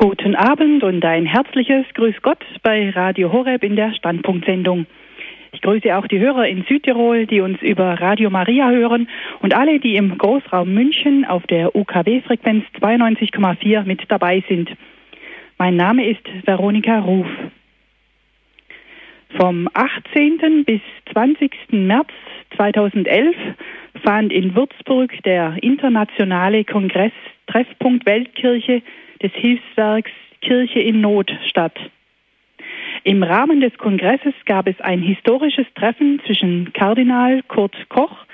Guten Abend und ein herzliches Grüß Gott bei Radio Horeb in der Standpunktsendung. Ich grüße auch die Hörer in Südtirol, die uns über Radio Maria hören und alle, die im Großraum München auf der UKW-Frequenz 92,4 mit dabei sind. Mein Name ist Veronika Ruf. Vom 18. bis 20. März 2011 fand in Würzburg der internationale Kongress Treffpunkt Weltkirche des Hilfswerks Kirche in Not statt. Im Rahmen des Kongresses gab es ein historisches Treffen zwischen Kardinal Kurt Koch,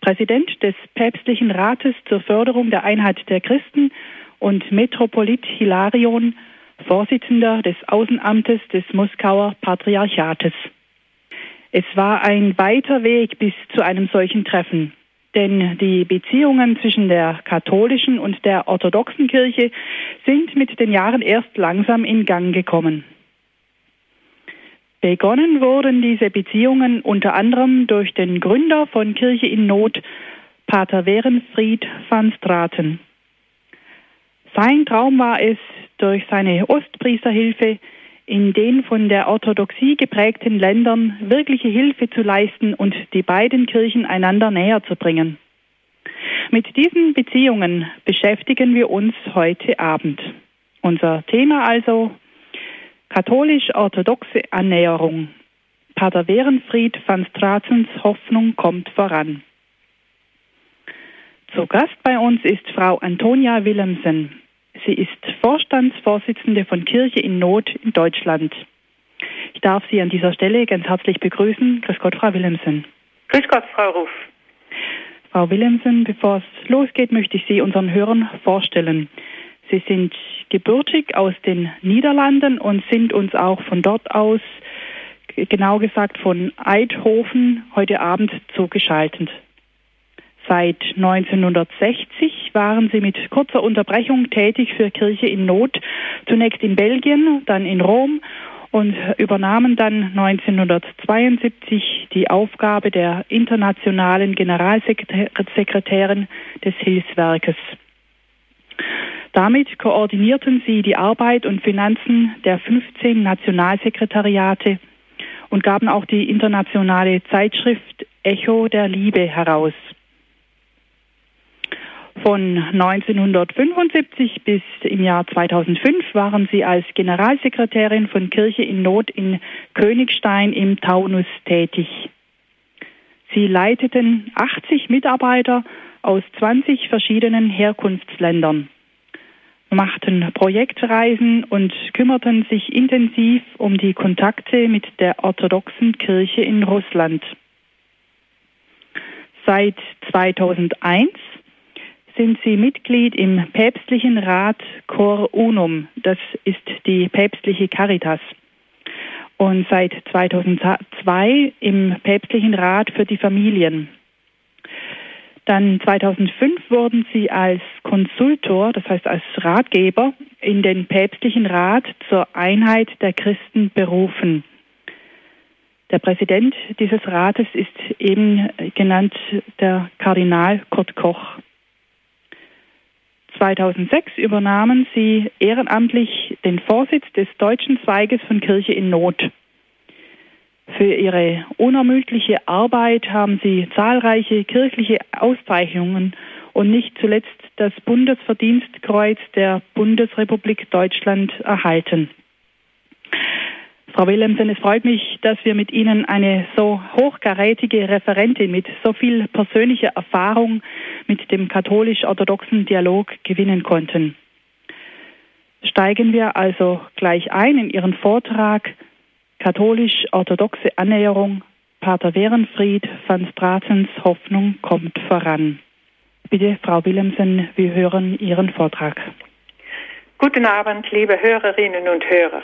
Präsident des Päpstlichen Rates zur Förderung der Einheit der Christen, und Metropolit Hilarion, Vorsitzender des Außenamtes des Moskauer Patriarchates. Es war ein weiter Weg bis zu einem solchen Treffen. Denn die Beziehungen zwischen der katholischen und der orthodoxen Kirche sind mit den Jahren erst langsam in Gang gekommen. Begonnen wurden diese Beziehungen unter anderem durch den Gründer von Kirche in Not, Pater Werenfried van Straten. Sein Traum war es, durch seine Ostpriesterhilfe in den von der Orthodoxie geprägten Ländern wirkliche Hilfe zu leisten und die beiden Kirchen einander näher zu bringen. Mit diesen Beziehungen beschäftigen wir uns heute Abend. Unser Thema also katholisch-orthodoxe Annäherung. Pater Werenfried van Stratens Hoffnung kommt voran. Zu Gast bei uns ist Frau Antonia Willemsen. Sie ist Vorstandsvorsitzende von Kirche in Not in Deutschland. Ich darf Sie an dieser Stelle ganz herzlich begrüßen. Grüß Gott, Frau Willemsen. Grüß Gott, Frau Ruf. Frau Willemsen, bevor es losgeht, möchte ich Sie unseren Hörern vorstellen. Sie sind gebürtig aus den Niederlanden und sind uns auch von dort aus, genau gesagt von Eidhofen, heute Abend zugeschaltet. Seit 1960 waren sie mit kurzer Unterbrechung tätig für Kirche in Not, zunächst in Belgien, dann in Rom und übernahmen dann 1972 die Aufgabe der internationalen Generalsekretärin des Hilfswerkes. Damit koordinierten sie die Arbeit und Finanzen der 15 Nationalsekretariate und gaben auch die internationale Zeitschrift Echo der Liebe heraus. Von 1975 bis im Jahr 2005 waren sie als Generalsekretärin von Kirche in Not in Königstein im Taunus tätig. Sie leiteten 80 Mitarbeiter aus 20 verschiedenen Herkunftsländern, machten Projektreisen und kümmerten sich intensiv um die Kontakte mit der orthodoxen Kirche in Russland. Seit 2001 sind sie Mitglied im päpstlichen Rat Cor Unum. Das ist die päpstliche Caritas. Und seit 2002 im päpstlichen Rat für die Familien. Dann 2005 wurden sie als Konsultor, das heißt als Ratgeber, in den päpstlichen Rat zur Einheit der Christen berufen. Der Präsident dieses Rates ist eben genannt der Kardinal Kurt Koch. 2006 übernahmen sie ehrenamtlich den Vorsitz des deutschen Zweiges von Kirche in Not. Für ihre unermüdliche Arbeit haben sie zahlreiche kirchliche Auszeichnungen und nicht zuletzt das Bundesverdienstkreuz der Bundesrepublik Deutschland erhalten. Frau Willemsen, es freut mich, dass wir mit Ihnen eine so hochkarätige Referentin mit so viel persönlicher Erfahrung mit dem katholisch-orthodoxen Dialog gewinnen konnten. Steigen wir also gleich ein in Ihren Vortrag Katholisch-orthodoxe Annäherung Pater Werenfried van Stratens Hoffnung kommt voran. Bitte, Frau Willemsen, wir hören Ihren Vortrag. Guten Abend, liebe Hörerinnen und Hörer.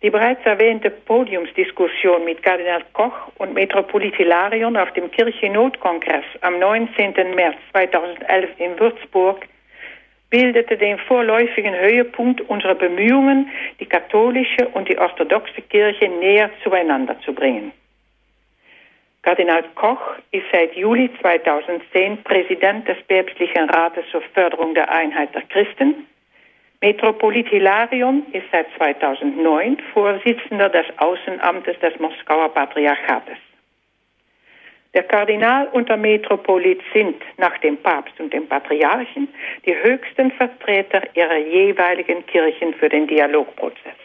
Die bereits erwähnte Podiumsdiskussion mit Kardinal Koch und Metropolit Hilarion auf dem Kirchennotkongress am 19. März 2011 in Würzburg bildete den vorläufigen Höhepunkt unserer Bemühungen, die katholische und die orthodoxe Kirche näher zueinander zu bringen. Kardinal Koch ist seit Juli 2010 Präsident des Päpstlichen Rates zur Förderung der Einheit der Christen Metropolit Hilarion ist seit 2009 Vorsitzender des Außenamtes des Moskauer Patriarchates. Der Kardinal und der Metropolit sind nach dem Papst und dem Patriarchen die höchsten Vertreter ihrer jeweiligen Kirchen für den Dialogprozess.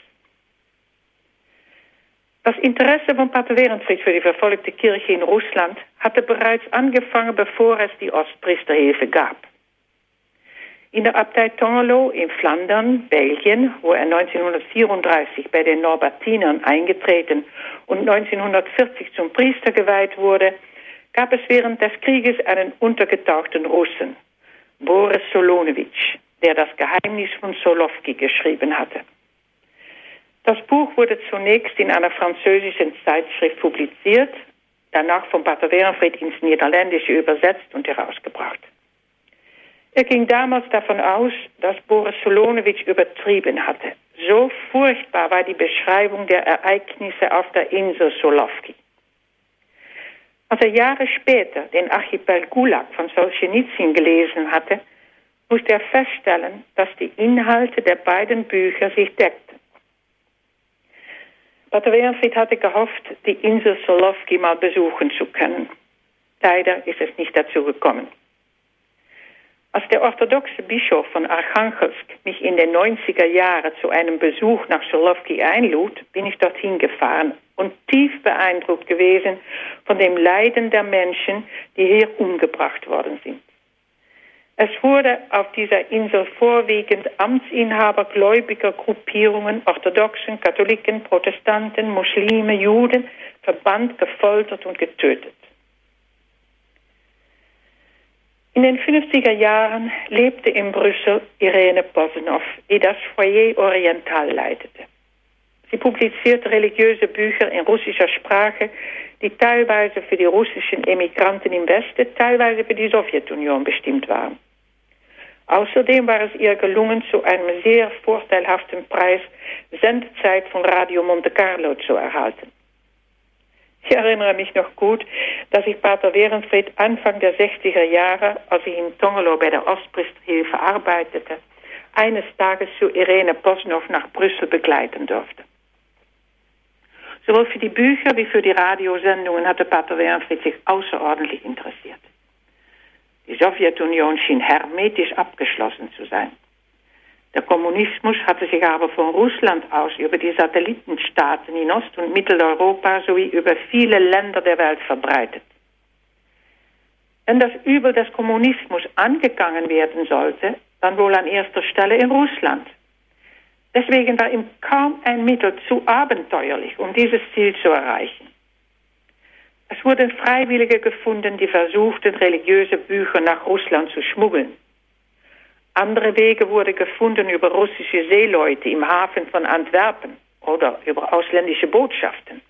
Das Interesse von Pater Werenfried für die verfolgte Kirche in Russland hatte bereits angefangen, bevor es die Ostpriesterhilfe gab. In der Abtei Tongerlo in Flandern, Belgien, wo er 1934 bei den Norbertinern eingetreten und 1940 zum Priester geweiht wurde, gab es während des Krieges einen untergetauchten Russen, Boris Solonewitsch, der das Geheimnis von Solowki geschrieben hatte. Das Buch wurde zunächst in einer französischen Zeitschrift publiziert, danach von Pater Werenfried ins Niederländische übersetzt und herausgebracht. Er ging damals davon aus, dass Boris Solonewitsch übertrieben hatte. So furchtbar war die Beschreibung der Ereignisse auf der Insel Solowki. Als er Jahre später den Archipel Gulag von Solzhenitsyn gelesen hatte, musste er feststellen, dass die Inhalte der beiden Bücher sich deckten. Pater Wernfried hatte gehofft, die Insel Solowki mal besuchen zu können. Leider ist es nicht dazu gekommen. Als der orthodoxe Bischof von Archangelsk mich in den 90er Jahren zu einem Besuch nach Solowki einlud, bin ich dorthin gefahren und tief beeindruckt gewesen von dem Leiden der Menschen, die hier umgebracht worden sind. Es wurde auf dieser Insel vorwiegend Amtsinhaber gläubiger Gruppierungen, Orthodoxen, Katholiken, Protestanten, Muslime, Juden, verbannt, gefoltert und getötet. In den 50er Jahren lebte in Brüssel Irene Bosnow, die das Foyer Oriental leitete. Sie publiziert religiöse Bücher in russischer Sprache, die teilweise für die russischen Emigranten im Westen, teilweise für die Sowjetunion bestimmt waren. Außerdem war es ihr gelungen, zu einem sehr vorteilhaften Preis Sendezeit von Radio Monte Carlo zu erhalten. Ich erinnere mich noch gut, dass ich Pater Werenfried Anfang der 60er Jahre, als ich in Tongelo bei der Ostpriesterhilfe arbeitete, eines Tages zu Irene Posnow nach Brüssel begleiten durfte. Sowohl für die Bücher wie für die Radiosendungen hatte Pater Wernfried sich außerordentlich interessiert. Die Sowjetunion schien hermetisch abgeschlossen zu sein. Der Kommunismus hatte sich aber von Russland aus über die Satellitenstaaten in Ost- und Mitteleuropa sowie über viele Länder der Welt verbreitet. Wenn das Übel des Kommunismus angegangen werden sollte, dann wohl an erster Stelle in Russland. Deswegen war ihm kaum ein Mittel zu abenteuerlich, um dieses Ziel zu erreichen. Es wurden Freiwillige gefunden, die versuchten, religiöse Bücher nach Russland zu schmuggeln. Andere Wege wurden gefunden über russische Seeleute im Hafen von Antwerpen oder über ausländische Botschaften.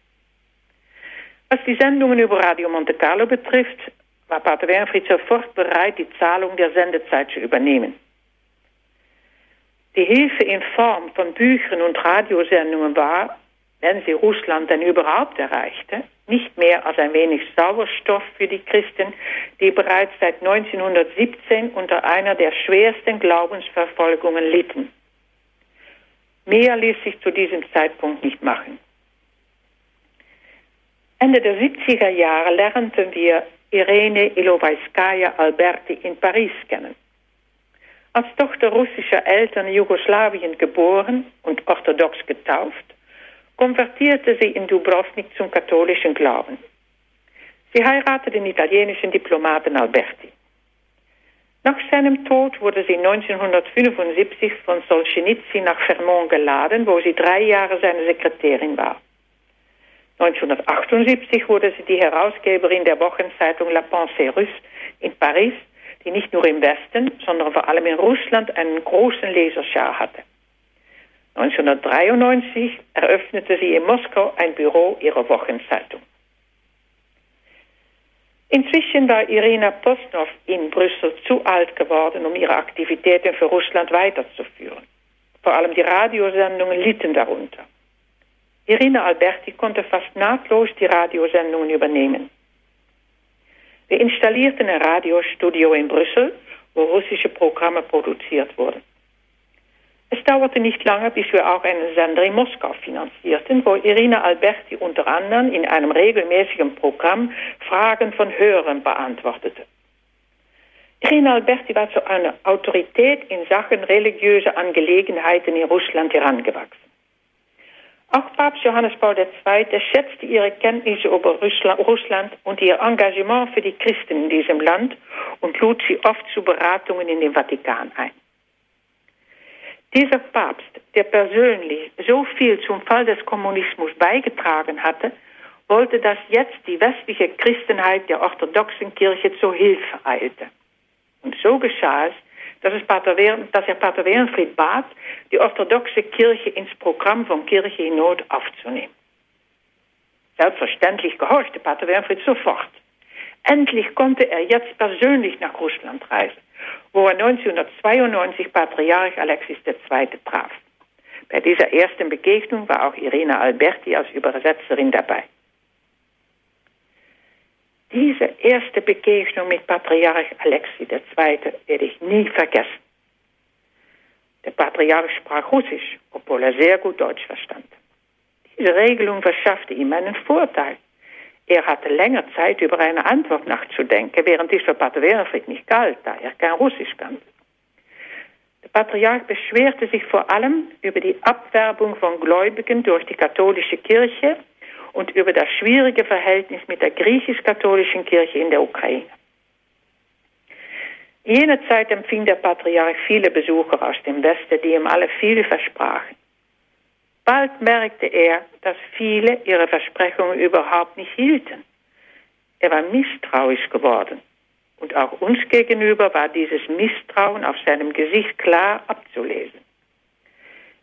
Was die Sendungen über Radio Monte Carlo betrifft, war Pater Wernfried sofort bereit, die Zahlung der Sendezeit zu übernehmen. Die Hilfe in Form von Büchern und Radiosendungen war, wenn sie Russland denn überhaupt erreichte, nicht mehr als ein wenig Sauerstoff für die Christen, die bereits seit 1917 unter einer der schwersten Glaubensverfolgungen litten. Mehr ließ sich zu diesem Zeitpunkt nicht machen. Ende der 70er Jahre lernten wir Irene Ilovaiskaya Alberti in Paris kennen. Als Tochter russischer Eltern in Jugoslawien geboren und orthodox getauft, konvertierte sie in Dubrovnik zum katholischen Glauben. Sie heiratete den italienischen Diplomaten Alberti. Nach seinem Tod wurde sie 1975 von Solzhenitsyn nach Vermont geladen, wo sie drei Jahre seine Sekretärin war. 1978 wurde sie die Herausgeberin der Wochenzeitung La Pensée Russe in Paris, die nicht nur im Westen, sondern vor allem in Russland einen großen Leserschar hatte. 1993 eröffnete sie in Moskau ein Büro ihrer Wochenzeitung. Inzwischen war Irina Postnov in Brüssel zu alt geworden, um ihre Aktivitäten für Russland weiterzuführen. Vor allem die Radiosendungen litten darunter. Irina Alberti konnte fast nahtlos die Radiosendungen übernehmen. Wir installierten ein Radiostudio in Brüssel, wo russische Programme produziert wurden. Es dauerte nicht lange, bis wir auch einen Sender in Moskau finanzierten, wo Irina Alberti unter anderem in einem regelmäßigen Programm Fragen von Hörern beantwortete. Irina Alberti war zu einer Autorität in Sachen religiöse Angelegenheiten in Russland herangewachsen. Auch Papst Johannes Paul II. schätzte ihre Kenntnisse über Russland und ihr Engagement für die Christen in diesem Land und lud sie oft zu Beratungen in den Vatikan ein. Dieser Papst, der persönlich so viel zum Fall des Kommunismus beigetragen hatte, wollte, dass jetzt die westliche Christenheit der orthodoxen Kirche zur Hilfe eilte. Und so geschah es, dass, es Pater dass er Pater Wernfried bat, die orthodoxe Kirche ins Programm von Kirche in Not aufzunehmen. Selbstverständlich gehorchte Pater Wernfried sofort. Endlich konnte er jetzt persönlich nach Russland reisen wo er 1992 Patriarch Alexis II. traf. Bei dieser ersten Begegnung war auch Irina Alberti als Übersetzerin dabei. Diese erste Begegnung mit Patriarch Alexis II. werde ich nie vergessen. Der Patriarch sprach Russisch, obwohl er sehr gut Deutsch verstand. Diese Regelung verschaffte ihm einen Vorteil. Er hatte länger Zeit, über eine Antwort nachzudenken, während dies für Pater Werenfried nicht galt, da er kein Russisch kannte. Der Patriarch beschwerte sich vor allem über die Abwerbung von Gläubigen durch die katholische Kirche und über das schwierige Verhältnis mit der griechisch-katholischen Kirche in der Ukraine. In jener Zeit empfing der Patriarch viele Besucher aus dem Westen, die ihm alle viel versprachen. Bald merkte er, dass viele ihre Versprechungen überhaupt nicht hielten. Er war misstrauisch geworden. Und auch uns gegenüber war dieses Misstrauen auf seinem Gesicht klar abzulesen.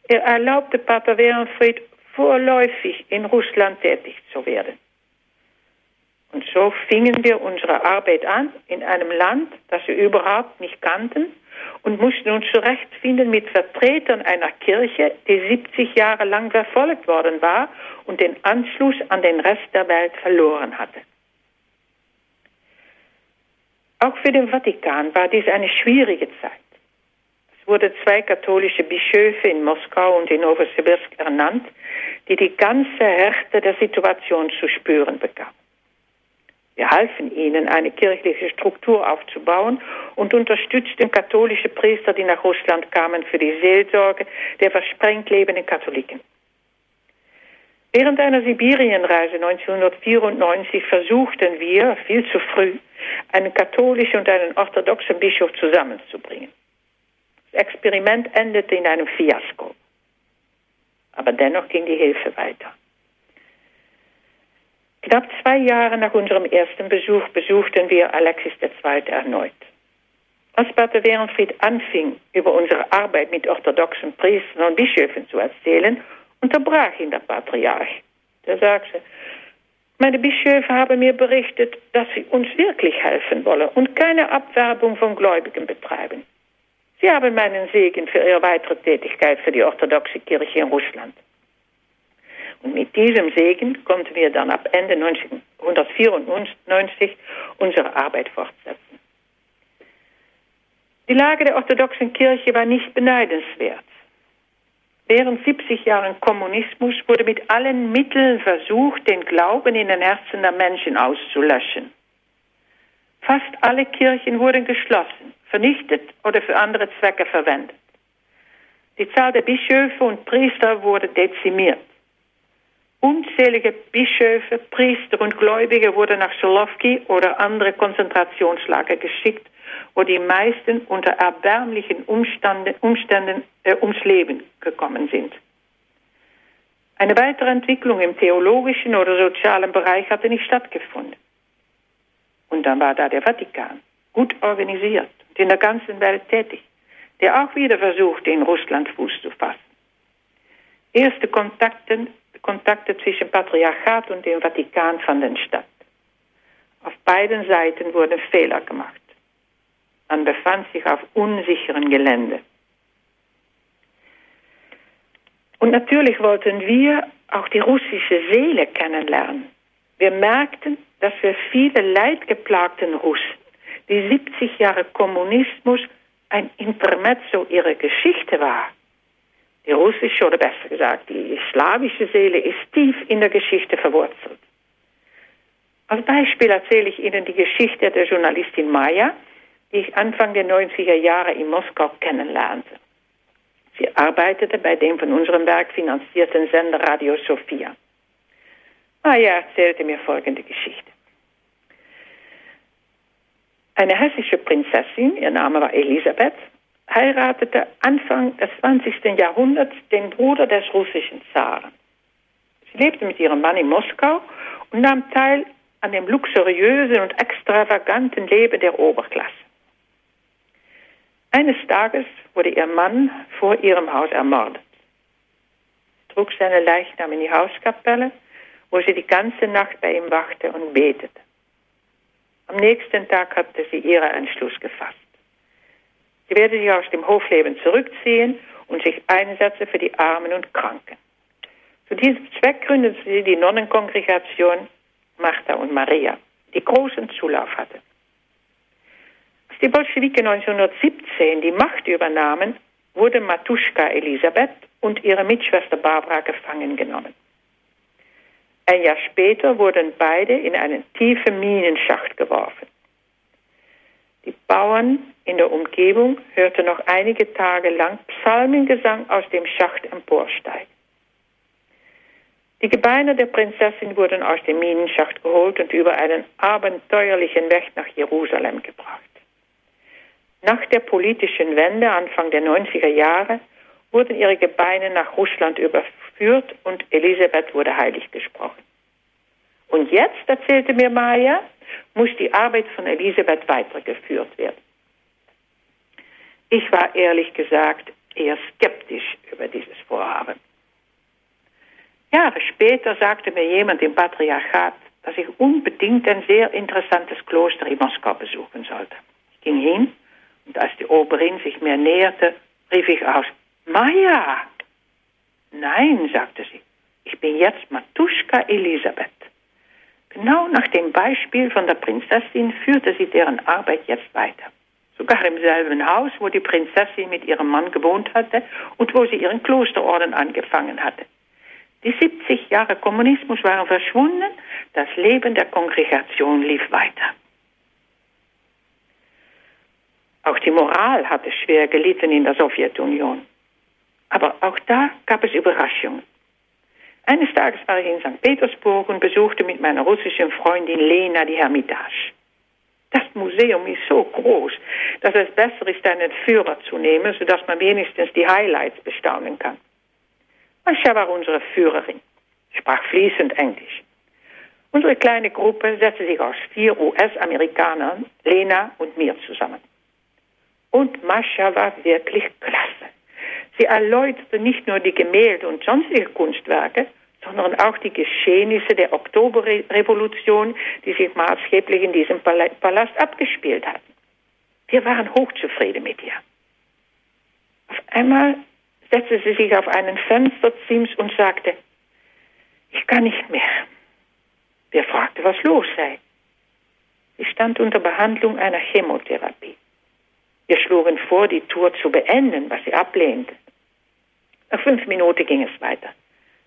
Er erlaubte Pater Werenfried vorläufig in Russland tätig zu werden. Und so fingen wir unsere Arbeit an in einem Land, das wir überhaupt nicht kannten und mussten uns zurechtfinden mit Vertretern einer Kirche, die 70 Jahre lang verfolgt worden war und den Anschluss an den Rest der Welt verloren hatte. Auch für den Vatikan war dies eine schwierige Zeit. Es wurden zwei katholische Bischöfe in Moskau und in Novosibirsk ernannt, die die ganze Härte der Situation zu spüren bekamen. Wir halfen ihnen, eine kirchliche Struktur aufzubauen und unterstützten katholische Priester, die nach Russland kamen, für die Seelsorge der versprengt lebenden Katholiken. Während einer Sibirienreise 1994 versuchten wir, viel zu früh, einen katholischen und einen orthodoxen Bischof zusammenzubringen. Das Experiment endete in einem Fiasko. Aber dennoch ging die Hilfe weiter. Knapp zwei Jahre nach unserem ersten Besuch besuchten wir Alexis II. erneut. Als Pater Werenfried anfing, über unsere Arbeit mit orthodoxen Priestern und Bischöfen zu erzählen, unterbrach ihn der Patriarch. Der sagte, meine Bischöfe haben mir berichtet, dass sie uns wirklich helfen wollen und keine Abwerbung von Gläubigen betreiben. Sie haben meinen Segen für ihre weitere Tätigkeit für die orthodoxe Kirche in Russland. Und mit diesem Segen konnten wir dann ab Ende 1994 unsere Arbeit fortsetzen. Die Lage der orthodoxen Kirche war nicht beneidenswert. Während 70 Jahren Kommunismus wurde mit allen Mitteln versucht, den Glauben in den Herzen der Menschen auszulöschen. Fast alle Kirchen wurden geschlossen, vernichtet oder für andere Zwecke verwendet. Die Zahl der Bischöfe und Priester wurde dezimiert. Unzählige Bischöfe, Priester und Gläubige wurden nach Solowki oder andere Konzentrationslager geschickt, wo die meisten unter erbärmlichen Umstände, Umständen äh, ums Leben gekommen sind. Eine weitere Entwicklung im theologischen oder sozialen Bereich hatte nicht stattgefunden. Und dann war da der Vatikan, gut organisiert und in der ganzen Welt tätig, der auch wieder versuchte, in Russland Fuß zu fassen. Erste Kontakte Kontakte zwischen Patriarchat und dem Vatikan fanden statt. Auf beiden Seiten wurden Fehler gemacht. Man befand sich auf unsicherem Gelände. Und natürlich wollten wir auch die russische Seele kennenlernen. Wir merkten, dass für viele leidgeplagten Russen die 70 Jahre Kommunismus ein Intermezzo ihrer Geschichte war. Russische oder besser gesagt die slawische Seele ist tief in der Geschichte verwurzelt. Als Beispiel erzähle ich Ihnen die Geschichte der Journalistin Maya, die ich Anfang der 90er Jahre in Moskau kennenlernte. Sie arbeitete bei dem von unserem Werk finanzierten Sender Radio Sofia. Maya erzählte mir folgende Geschichte. Eine hessische Prinzessin, ihr Name war Elisabeth, heiratete Anfang des 20. Jahrhunderts den Bruder des russischen Zaren. Sie lebte mit ihrem Mann in Moskau und nahm teil an dem luxuriösen und extravaganten Leben der Oberklasse. Eines Tages wurde ihr Mann vor ihrem Haus ermordet. Sie trug seine Leichnam in die Hauskapelle, wo sie die ganze Nacht bei ihm wachte und betete. Am nächsten Tag hatte sie ihren Entschluss gefasst. Sie werde sich aus dem Hofleben zurückziehen und sich einsetzen für die Armen und Kranken. Zu diesem Zweck gründete sie die Nonnenkongregation Martha und Maria, die großen Zulauf hatte. Als die Bolschewiken 1917 die Macht übernahmen, wurde Matuschka Elisabeth und ihre Mitschwester Barbara gefangen genommen. Ein Jahr später wurden beide in einen tiefen Minenschacht geworfen. Die Bauern in der Umgebung hörten noch einige Tage lang Psalmengesang aus dem Schacht emporsteigen. Die Gebeine der Prinzessin wurden aus dem Minenschacht geholt und über einen abenteuerlichen Weg nach Jerusalem gebracht. Nach der politischen Wende Anfang der 90er Jahre wurden ihre Gebeine nach Russland überführt und Elisabeth wurde heilig gesprochen. Und jetzt, erzählte mir Maya, muss die Arbeit von Elisabeth weitergeführt werden. Ich war ehrlich gesagt eher skeptisch über dieses Vorhaben. Jahre später sagte mir jemand im Patriarchat, dass ich unbedingt ein sehr interessantes Kloster in Moskau besuchen sollte. Ich ging hin und als die Oberin sich mir näherte, rief ich aus, Maja! Nein, sagte sie, ich bin jetzt Matuschka Elisabeth. Genau nach dem Beispiel von der Prinzessin führte sie deren Arbeit jetzt weiter. Sogar im selben Haus, wo die Prinzessin mit ihrem Mann gewohnt hatte und wo sie ihren Klosterorden angefangen hatte. Die 70 Jahre Kommunismus waren verschwunden, das Leben der Kongregation lief weiter. Auch die Moral hatte schwer gelitten in der Sowjetunion. Aber auch da gab es Überraschungen. Eines Tages war ich in St. Petersburg und besuchte mit meiner russischen Freundin Lena die Hermitage. Das Museum ist so groß, dass es besser ist, einen Führer zu nehmen, sodass man wenigstens die Highlights bestaunen kann. Mascha war unsere Führerin, sprach fließend Englisch. Unsere kleine Gruppe setzte sich aus vier US-Amerikanern, Lena und mir zusammen. Und Mascha war wirklich klasse. Sie erläuterte nicht nur die Gemälde und sonstige Kunstwerke, sondern auch die Geschehnisse der Oktoberrevolution, die sich maßgeblich in diesem Palast abgespielt hatten. Wir waren hochzufrieden mit ihr. Auf einmal setzte sie sich auf einen Fensterzims und sagte, ich kann nicht mehr. Wir fragten, was los sei. Sie stand unter Behandlung einer Chemotherapie. Wir schlugen vor, die Tour zu beenden, was sie ablehnte. Nach fünf Minuten ging es weiter.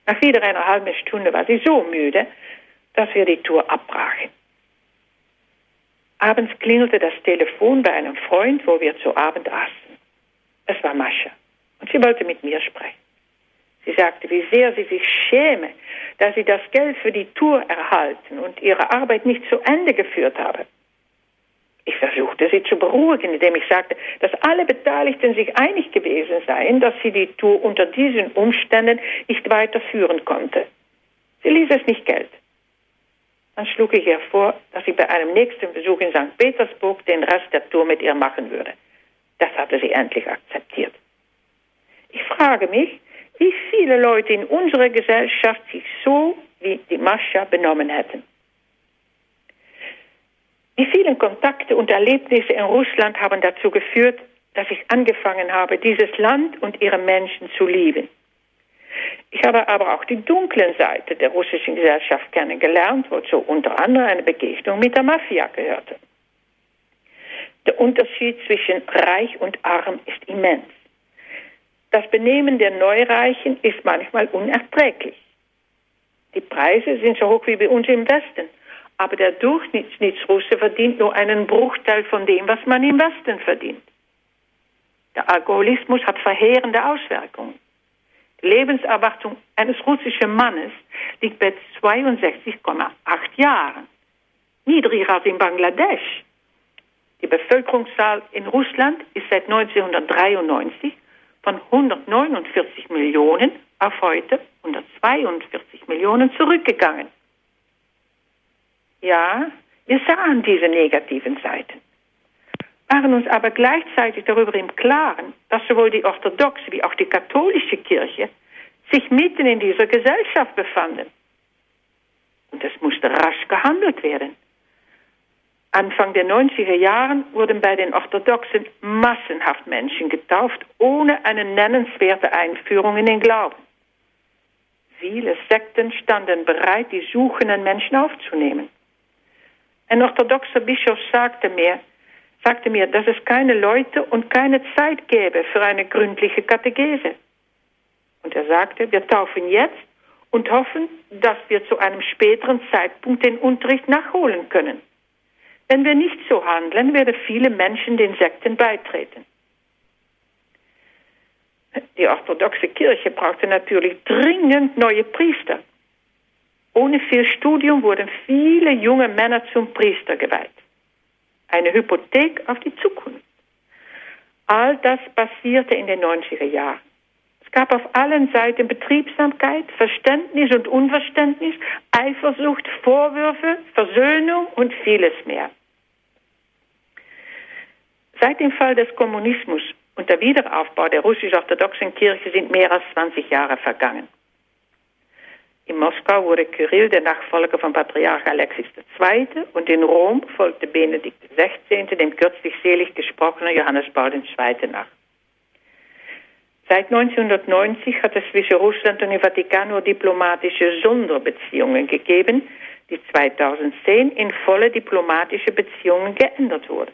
Nach wieder einer halben Stunde war sie so müde, dass wir die Tour abbrachen. Abends klingelte das Telefon bei einem Freund, wo wir zu Abend aßen. Es war Mascha und sie wollte mit mir sprechen. Sie sagte, wie sehr sie sich schäme, dass sie das Geld für die Tour erhalten und ihre Arbeit nicht zu Ende geführt habe. Ich versuchte sie zu beruhigen, indem ich sagte, dass alle Beteiligten sich einig gewesen seien, dass sie die Tour unter diesen Umständen nicht weiterführen konnte. Sie ließ es nicht Geld. Dann schlug ich ihr vor, dass sie bei einem nächsten Besuch in St. Petersburg den Rest der Tour mit ihr machen würde. Das hatte sie endlich akzeptiert. Ich frage mich, wie viele Leute in unserer Gesellschaft sich so wie die Mascha benommen hätten. Die vielen Kontakte und Erlebnisse in Russland haben dazu geführt, dass ich angefangen habe, dieses Land und ihre Menschen zu lieben. Ich habe aber auch die dunklen Seite der russischen Gesellschaft kennengelernt, wozu unter anderem eine Begegnung mit der Mafia gehörte. Der Unterschied zwischen reich und arm ist immens. Das Benehmen der Neureichen ist manchmal unerträglich. Die Preise sind so hoch wie bei uns im Westen, aber der Durchschnittsrusse verdient nur einen Bruchteil von dem, was man im Westen verdient. Der Alkoholismus hat verheerende Auswirkungen. Die Lebenserwartung eines russischen Mannes liegt bei 62,8 Jahren, niedriger als in Bangladesch. Die Bevölkerungszahl in Russland ist seit 1993 von 149 Millionen auf heute 142 Millionen zurückgegangen. Ja, wir sahen diese negativen Seiten, waren uns aber gleichzeitig darüber im Klaren, dass sowohl die orthodoxe wie auch die katholische Kirche sich mitten in dieser Gesellschaft befanden. Und es musste rasch gehandelt werden. Anfang der 90er Jahren wurden bei den Orthodoxen massenhaft Menschen getauft, ohne eine nennenswerte Einführung in den Glauben. Viele Sekten standen bereit, die suchenden Menschen aufzunehmen. Ein orthodoxer Bischof sagte mir, sagte mir, dass es keine Leute und keine Zeit gäbe für eine gründliche Katechese. Und er sagte, wir taufen jetzt und hoffen, dass wir zu einem späteren Zeitpunkt den Unterricht nachholen können. Wenn wir nicht so handeln, werden viele Menschen den Sekten beitreten. Die orthodoxe Kirche brauchte natürlich dringend neue Priester. Ohne viel Studium wurden viele junge Männer zum Priester geweiht. Eine Hypothek auf die Zukunft. All das passierte in den 90er Jahren. Es gab auf allen Seiten Betriebsamkeit, Verständnis und Unverständnis, Eifersucht, Vorwürfe, Versöhnung und vieles mehr. Seit dem Fall des Kommunismus und der Wiederaufbau der russisch-orthodoxen Kirche sind mehr als 20 Jahre vergangen. In Moskau wurde Kyrill der Nachfolger von Patriarch Alexis II. und in Rom folgte Benedikt XVI. dem kürzlich selig gesprochenen Johannes Paul II. nach. Seit 1990 hat es zwischen Russland und dem Vatikan nur diplomatische Sonderbeziehungen gegeben, die 2010 in volle diplomatische Beziehungen geändert wurden.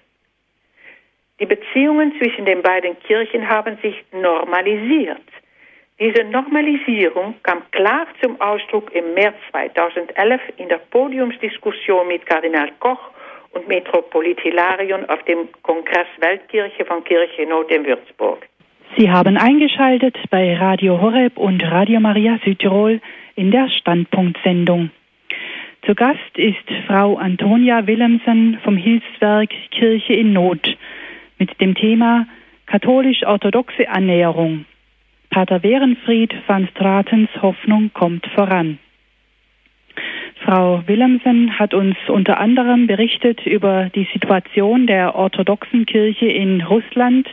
Die Beziehungen zwischen den beiden Kirchen haben sich normalisiert. Diese Normalisierung kam klar zum Ausdruck im März 2011 in der Podiumsdiskussion mit Kardinal Koch und Metropolit Hilarion auf dem Kongress Weltkirche von Kirche Not in Würzburg. Sie haben eingeschaltet bei Radio Horeb und Radio Maria Südtirol in der Standpunktsendung. Zu Gast ist Frau Antonia Willemsen vom Hilfswerk Kirche in Not mit dem Thema katholisch-orthodoxe Annäherung. Pater Werenfried van Stratens Hoffnung kommt voran. Frau Willemsen hat uns unter anderem berichtet über die Situation der orthodoxen Kirche in Russland,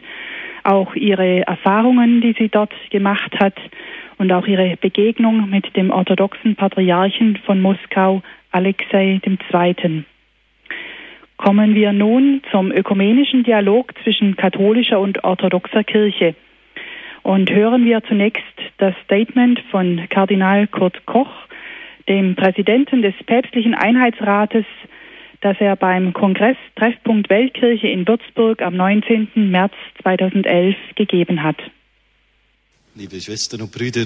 auch ihre Erfahrungen, die sie dort gemacht hat und auch ihre Begegnung mit dem orthodoxen Patriarchen von Moskau, Alexei II. Kommen wir nun zum ökumenischen Dialog zwischen katholischer und orthodoxer Kirche. Und hören wir zunächst das Statement von Kardinal Kurt Koch, dem Präsidenten des päpstlichen Einheitsrates, das er beim Kongress Treffpunkt Weltkirche in Würzburg am 19. März 2011 gegeben hat. Liebe Schwestern und Brüder,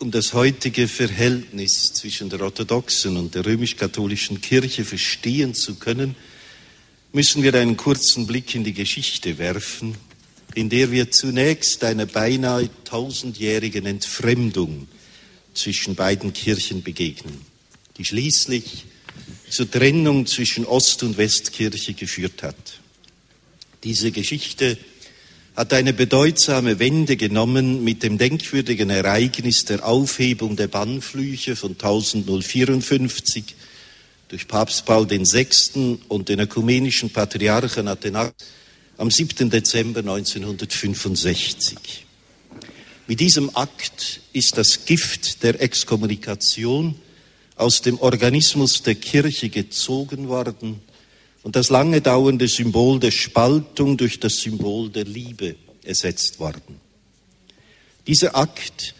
um das heutige Verhältnis zwischen der orthodoxen und der römisch-katholischen Kirche verstehen zu können, müssen wir einen kurzen Blick in die Geschichte werfen, in der wir zunächst einer beinahe tausendjährigen Entfremdung zwischen beiden Kirchen begegnen, die schließlich zur Trennung zwischen Ost- und Westkirche geführt hat. Diese Geschichte hat eine bedeutsame Wende genommen mit dem denkwürdigen Ereignis der Aufhebung der Bannflüche von 1054 durch Papst Paul VI. und den ökumenischen Patriarchen Athenat am 7. Dezember 1965. Mit diesem Akt ist das Gift der Exkommunikation aus dem Organismus der Kirche gezogen worden und das lange dauernde Symbol der Spaltung durch das Symbol der Liebe ersetzt worden. Dieser Akt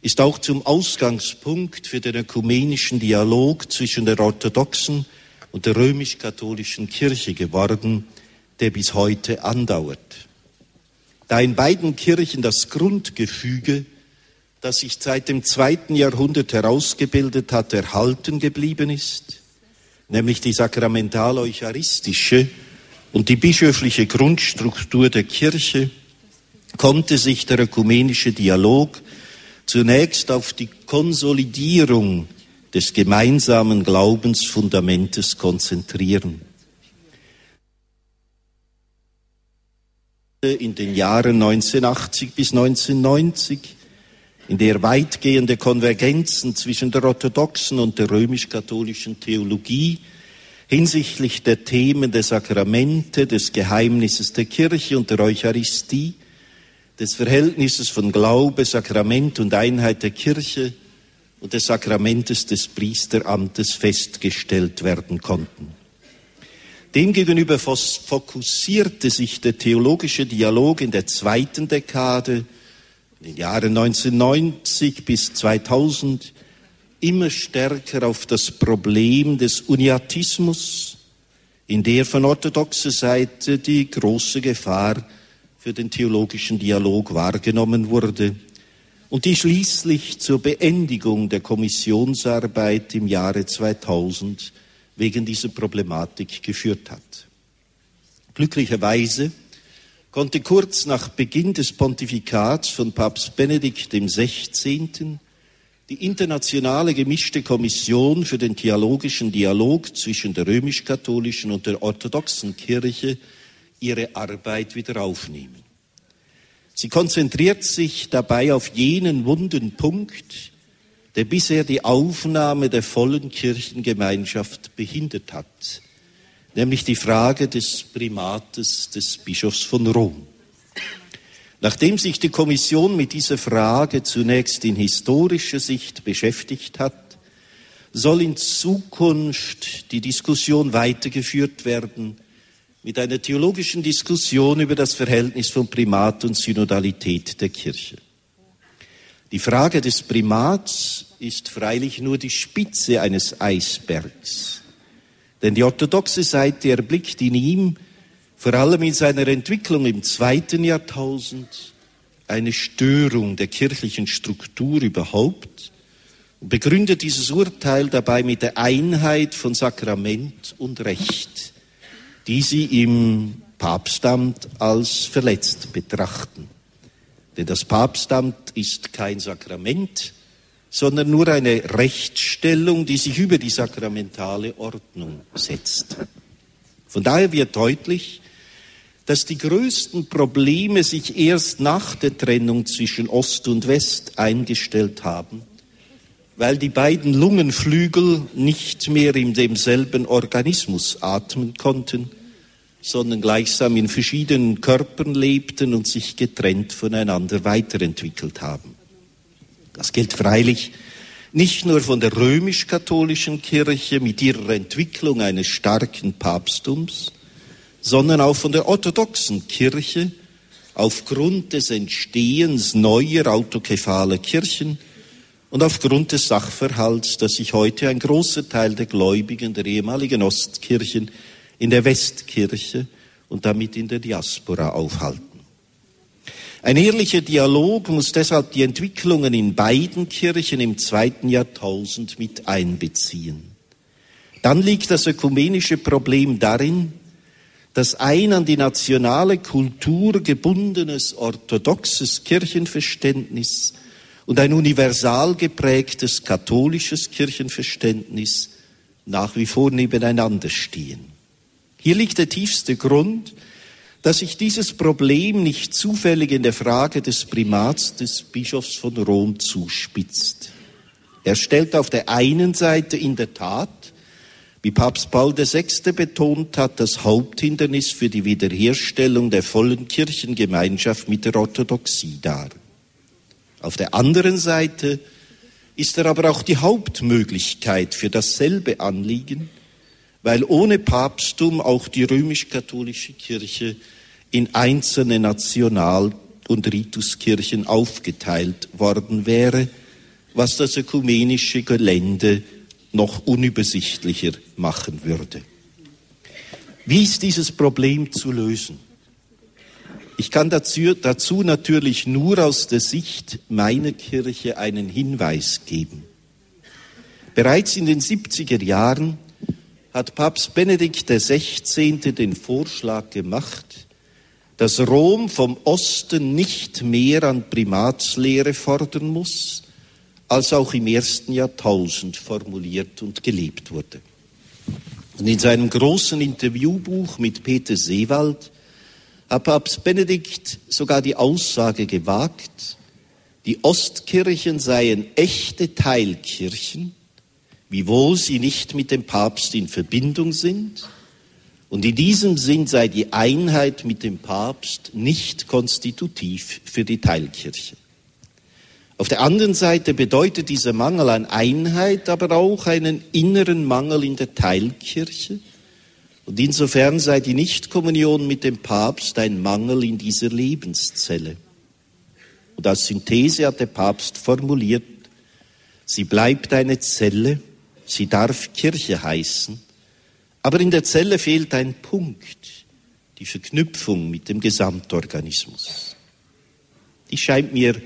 ist auch zum Ausgangspunkt für den ökumenischen Dialog zwischen der orthodoxen und der römisch-katholischen Kirche geworden, der bis heute andauert. da in beiden Kirchen das Grundgefüge, das sich seit dem zweiten Jahrhundert herausgebildet hat, erhalten geblieben ist, nämlich die sakramental-eucharistische und die bischöfliche Grundstruktur der Kirche, konnte sich der ökumenische Dialog zunächst auf die Konsolidierung des gemeinsamen Glaubensfundamentes konzentrieren. In den Jahren 1980 bis 1990, in der weitgehende Konvergenzen zwischen der orthodoxen und der römisch-katholischen Theologie hinsichtlich der Themen der Sakramente, des Geheimnisses der Kirche und der Eucharistie, des Verhältnisses von Glaube, Sakrament und Einheit der Kirche und des Sakramentes des Priesteramtes festgestellt werden konnten. Demgegenüber fokussierte sich der theologische Dialog in der zweiten Dekade, in den Jahren 1990 bis 2000, immer stärker auf das Problem des Uniatismus, in der von orthodoxer Seite die große Gefahr für den theologischen Dialog wahrgenommen wurde und die schließlich zur Beendigung der Kommissionsarbeit im Jahre 2000 wegen dieser Problematik geführt hat. Glücklicherweise konnte kurz nach Beginn des Pontifikats von Papst Benedikt XVI. die internationale gemischte Kommission für den theologischen Dialog zwischen der römisch-katholischen und der orthodoxen Kirche ihre Arbeit wieder aufnehmen. Sie konzentriert sich dabei auf jenen wunden Punkt, der bisher die Aufnahme der vollen Kirchengemeinschaft behindert hat, nämlich die Frage des Primates des Bischofs von Rom. Nachdem sich die Kommission mit dieser Frage zunächst in historischer Sicht beschäftigt hat, soll in Zukunft die Diskussion weitergeführt werden mit einer theologischen Diskussion über das Verhältnis von Primat und Synodalität der Kirche. Die Frage des Primats ist freilich nur die Spitze eines Eisbergs. Denn die orthodoxe Seite erblickt in ihm, vor allem in seiner Entwicklung im zweiten Jahrtausend, eine Störung der kirchlichen Struktur überhaupt und begründet dieses Urteil dabei mit der Einheit von Sakrament und Recht die sie im Papstamt als verletzt betrachten. Denn das Papstamt ist kein Sakrament, sondern nur eine Rechtsstellung, die sich über die sakramentale Ordnung setzt. Von daher wird deutlich, dass die größten Probleme sich erst nach der Trennung zwischen Ost und West eingestellt haben, weil die beiden Lungenflügel nicht mehr in demselben Organismus atmen konnten, sondern gleichsam in verschiedenen Körpern lebten und sich getrennt voneinander weiterentwickelt haben. Das gilt freilich nicht nur von der römisch-katholischen Kirche mit ihrer Entwicklung eines starken Papsttums, sondern auch von der orthodoxen Kirche aufgrund des Entstehens neuer autokephaler Kirchen und aufgrund des Sachverhalts, dass sich heute ein großer Teil der Gläubigen der ehemaligen Ostkirchen in der Westkirche und damit in der Diaspora aufhalten. Ein ehrlicher Dialog muss deshalb die Entwicklungen in beiden Kirchen im zweiten Jahrtausend mit einbeziehen. Dann liegt das ökumenische Problem darin, dass ein an die nationale Kultur gebundenes orthodoxes Kirchenverständnis und ein universal geprägtes katholisches Kirchenverständnis nach wie vor nebeneinander stehen. Hier liegt der tiefste Grund, dass sich dieses Problem nicht zufällig in der Frage des Primats des Bischofs von Rom zuspitzt. Er stellt auf der einen Seite in der Tat, wie Papst Paul VI. betont hat, das Haupthindernis für die Wiederherstellung der vollen Kirchengemeinschaft mit der Orthodoxie dar. Auf der anderen Seite ist er aber auch die Hauptmöglichkeit für dasselbe Anliegen, weil ohne Papsttum auch die römisch-katholische Kirche in einzelne National- und Rituskirchen aufgeteilt worden wäre, was das ökumenische Gelände noch unübersichtlicher machen würde. Wie ist dieses Problem zu lösen? Ich kann dazu, dazu natürlich nur aus der Sicht meiner Kirche einen Hinweis geben. Bereits in den 70er Jahren hat Papst Benedikt XVI. den Vorschlag gemacht, dass Rom vom Osten nicht mehr an Primatslehre fordern muss, als auch im ersten Jahrtausend formuliert und gelebt wurde. Und in seinem großen Interviewbuch mit Peter Seewald hat Papst Benedikt sogar die Aussage gewagt, die Ostkirchen seien echte Teilkirchen, wiewohl sie nicht mit dem Papst in Verbindung sind, und in diesem Sinn sei die Einheit mit dem Papst nicht konstitutiv für die Teilkirche. Auf der anderen Seite bedeutet dieser Mangel an Einheit aber auch einen inneren Mangel in der Teilkirche. Und insofern sei die Nichtkommunion mit dem Papst ein Mangel in dieser Lebenszelle. Und als Synthese hat der Papst formuliert, sie bleibt eine Zelle, sie darf Kirche heißen, aber in der Zelle fehlt ein Punkt, die Verknüpfung mit dem Gesamtorganismus. Die scheint mir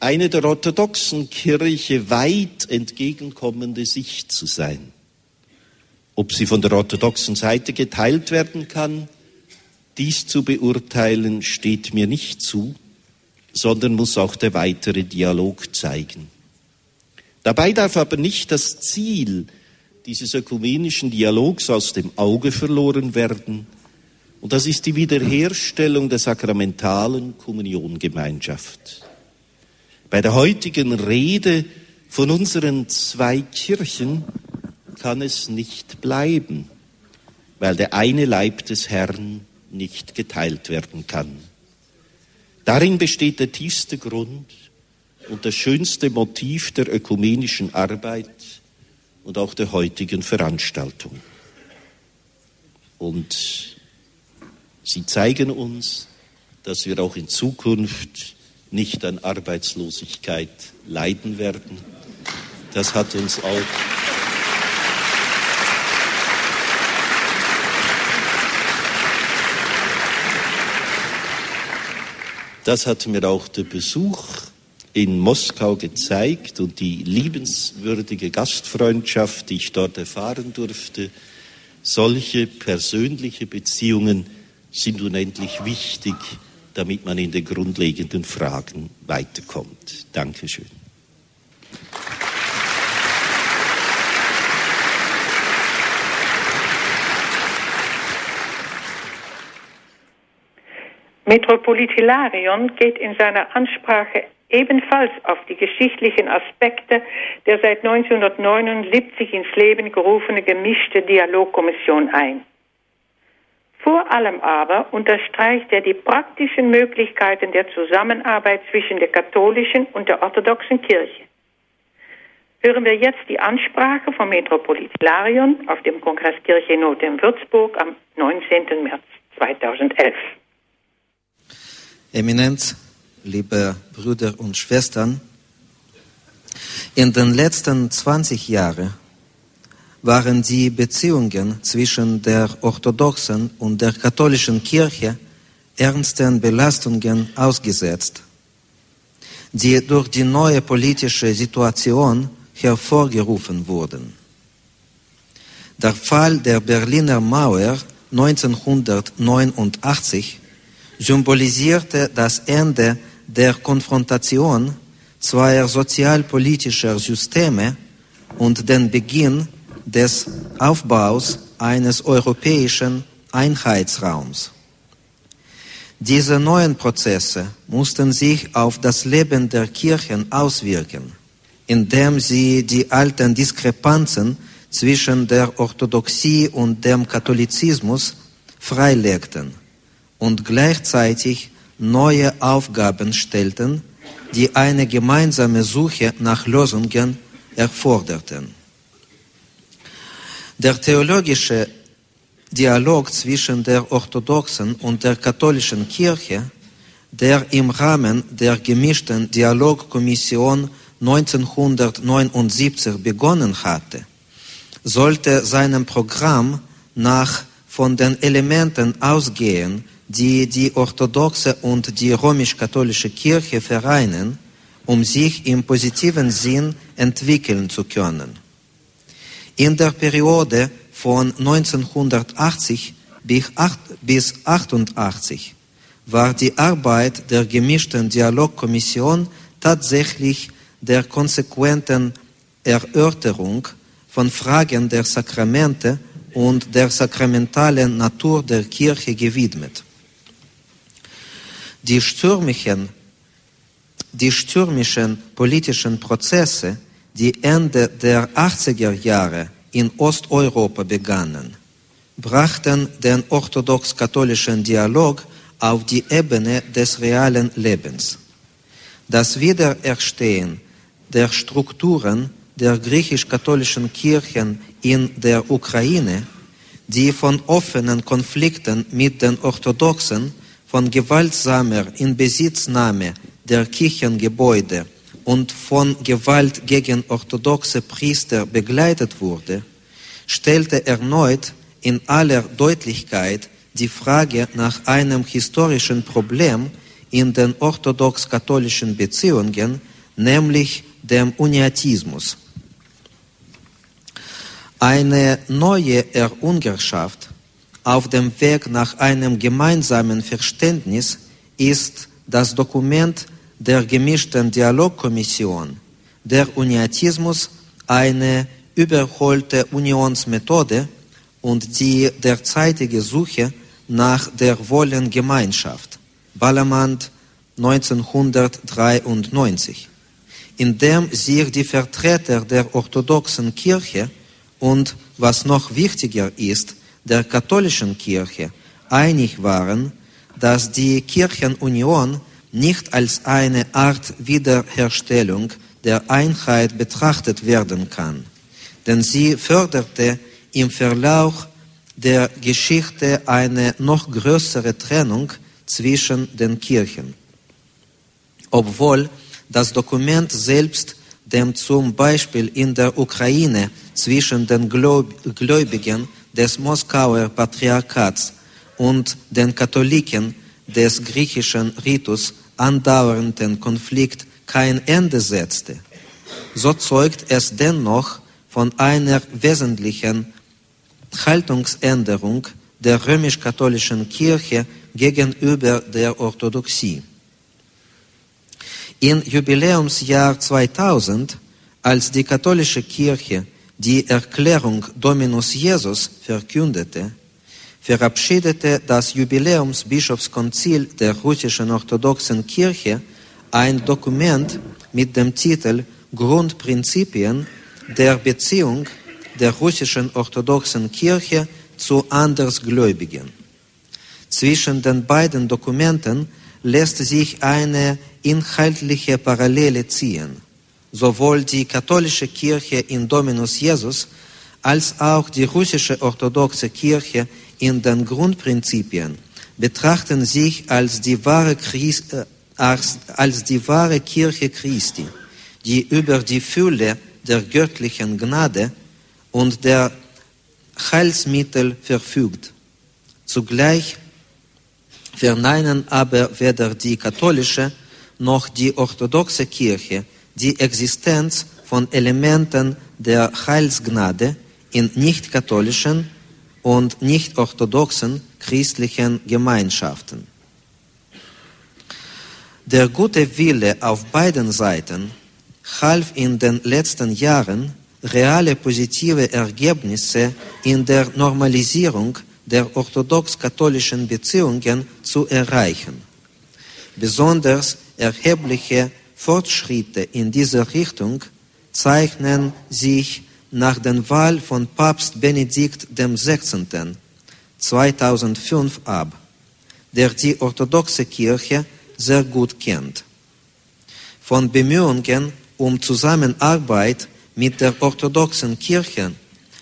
eine der orthodoxen Kirche weit entgegenkommende Sicht zu sein. Ob sie von der orthodoxen Seite geteilt werden kann, dies zu beurteilen, steht mir nicht zu, sondern muss auch der weitere Dialog zeigen. Dabei darf aber nicht das Ziel dieses ökumenischen Dialogs aus dem Auge verloren werden, und das ist die Wiederherstellung der sakramentalen Kommuniongemeinschaft. Bei der heutigen Rede von unseren zwei Kirchen kann es nicht bleiben, weil der eine Leib des Herrn nicht geteilt werden kann. Darin besteht der tiefste Grund und das schönste Motiv der ökumenischen Arbeit und auch der heutigen Veranstaltung. Und sie zeigen uns, dass wir auch in Zukunft nicht an Arbeitslosigkeit leiden werden. Das hat uns auch Das hat mir auch der Besuch in Moskau gezeigt und die liebenswürdige Gastfreundschaft, die ich dort erfahren durfte. Solche persönliche Beziehungen sind unendlich wichtig damit man in den grundlegenden Fragen weiterkommt. Dankeschön. Metropolit Hilarion geht in seiner Ansprache ebenfalls auf die geschichtlichen Aspekte der seit 1979 ins Leben gerufene gemischte Dialogkommission ein. Vor allem aber unterstreicht er die praktischen Möglichkeiten der Zusammenarbeit zwischen der katholischen und der orthodoxen Kirche. Hören wir jetzt die Ansprache vom Metropolit Larion auf dem Kongress Kirche Not in Würzburg am 19. März 2011. Eminenz, liebe Brüder und Schwestern, in den letzten 20 Jahren waren die Beziehungen zwischen der orthodoxen und der katholischen Kirche ernsten Belastungen ausgesetzt, die durch die neue politische Situation hervorgerufen wurden. Der Fall der Berliner Mauer 1989 symbolisierte das Ende der Konfrontation zweier sozialpolitischer Systeme und den Beginn des Aufbaus eines europäischen Einheitsraums. Diese neuen Prozesse mussten sich auf das Leben der Kirchen auswirken, indem sie die alten Diskrepanzen zwischen der Orthodoxie und dem Katholizismus freilegten und gleichzeitig neue Aufgaben stellten, die eine gemeinsame Suche nach Lösungen erforderten. Der theologische Dialog zwischen der orthodoxen und der katholischen Kirche, der im Rahmen der gemischten Dialogkommission 1979 begonnen hatte, sollte seinem Programm nach von den Elementen ausgehen, die die orthodoxe und die römisch-katholische Kirche vereinen, um sich im positiven Sinn entwickeln zu können. In der Periode von 1980 bis 88 war die Arbeit der gemischten Dialogkommission tatsächlich der konsequenten Erörterung von Fragen der Sakramente und der sakramentalen Natur der Kirche gewidmet. Die stürmischen, die stürmischen politischen Prozesse, die Ende der 80er Jahre in Osteuropa begannen, brachten den orthodox-katholischen Dialog auf die Ebene des realen Lebens. Das Wiedererstehen der Strukturen der griechisch-katholischen Kirchen in der Ukraine, die von offenen Konflikten mit den Orthodoxen, von gewaltsamer Inbesitznahme der Kirchengebäude und von Gewalt gegen orthodoxe Priester begleitet wurde, stellte erneut in aller Deutlichkeit die Frage nach einem historischen Problem in den orthodox-katholischen Beziehungen, nämlich dem Uniatismus. Eine neue Errungenschaft auf dem Weg nach einem gemeinsamen Verständnis ist das Dokument der gemischten Dialogkommission, der Uniatismus eine überholte Unionsmethode und die derzeitige Suche nach der Wollengemeinschaft. Ballermann 1993, in dem sich die Vertreter der orthodoxen Kirche und, was noch wichtiger ist, der katholischen Kirche einig waren, dass die Kirchenunion nicht als eine Art Wiederherstellung der Einheit betrachtet werden kann, denn sie förderte im Verlauf der Geschichte eine noch größere Trennung zwischen den Kirchen. Obwohl das Dokument selbst dem zum Beispiel in der Ukraine zwischen den Gläubigen des Moskauer Patriarchats und den Katholiken des griechischen Ritus andauernden Konflikt kein Ende setzte, so zeugt es dennoch von einer wesentlichen Haltungsänderung der römisch-katholischen Kirche gegenüber der Orthodoxie. Im Jubiläumsjahr 2000, als die katholische Kirche die Erklärung Dominus Jesus verkündete, verabschiedete das Jubiläumsbischofskonzil der russischen orthodoxen Kirche ein Dokument mit dem Titel Grundprinzipien der Beziehung der russischen orthodoxen Kirche zu Andersgläubigen. Zwischen den beiden Dokumenten lässt sich eine inhaltliche Parallele ziehen. Sowohl die katholische Kirche in Dominus Jesus als auch die russische orthodoxe Kirche in den Grundprinzipien betrachten sich als die wahre, Christ, äh, als, als die wahre Kirche Christi, die über die Fülle der göttlichen Gnade und der Heilsmittel verfügt. Zugleich verneinen aber weder die katholische noch die orthodoxe Kirche die Existenz von Elementen der Heilsgnade in nicht-katholischen und nicht-orthodoxen christlichen Gemeinschaften. Der gute Wille auf beiden Seiten half in den letzten Jahren, reale positive Ergebnisse in der Normalisierung der orthodox-katholischen Beziehungen zu erreichen. Besonders erhebliche Fortschritte in dieser Richtung zeichnen sich nach der Wahl von Papst Benedikt XVI. 2005 ab, der die orthodoxe Kirche sehr gut kennt. Von Bemühungen um Zusammenarbeit mit der orthodoxen Kirche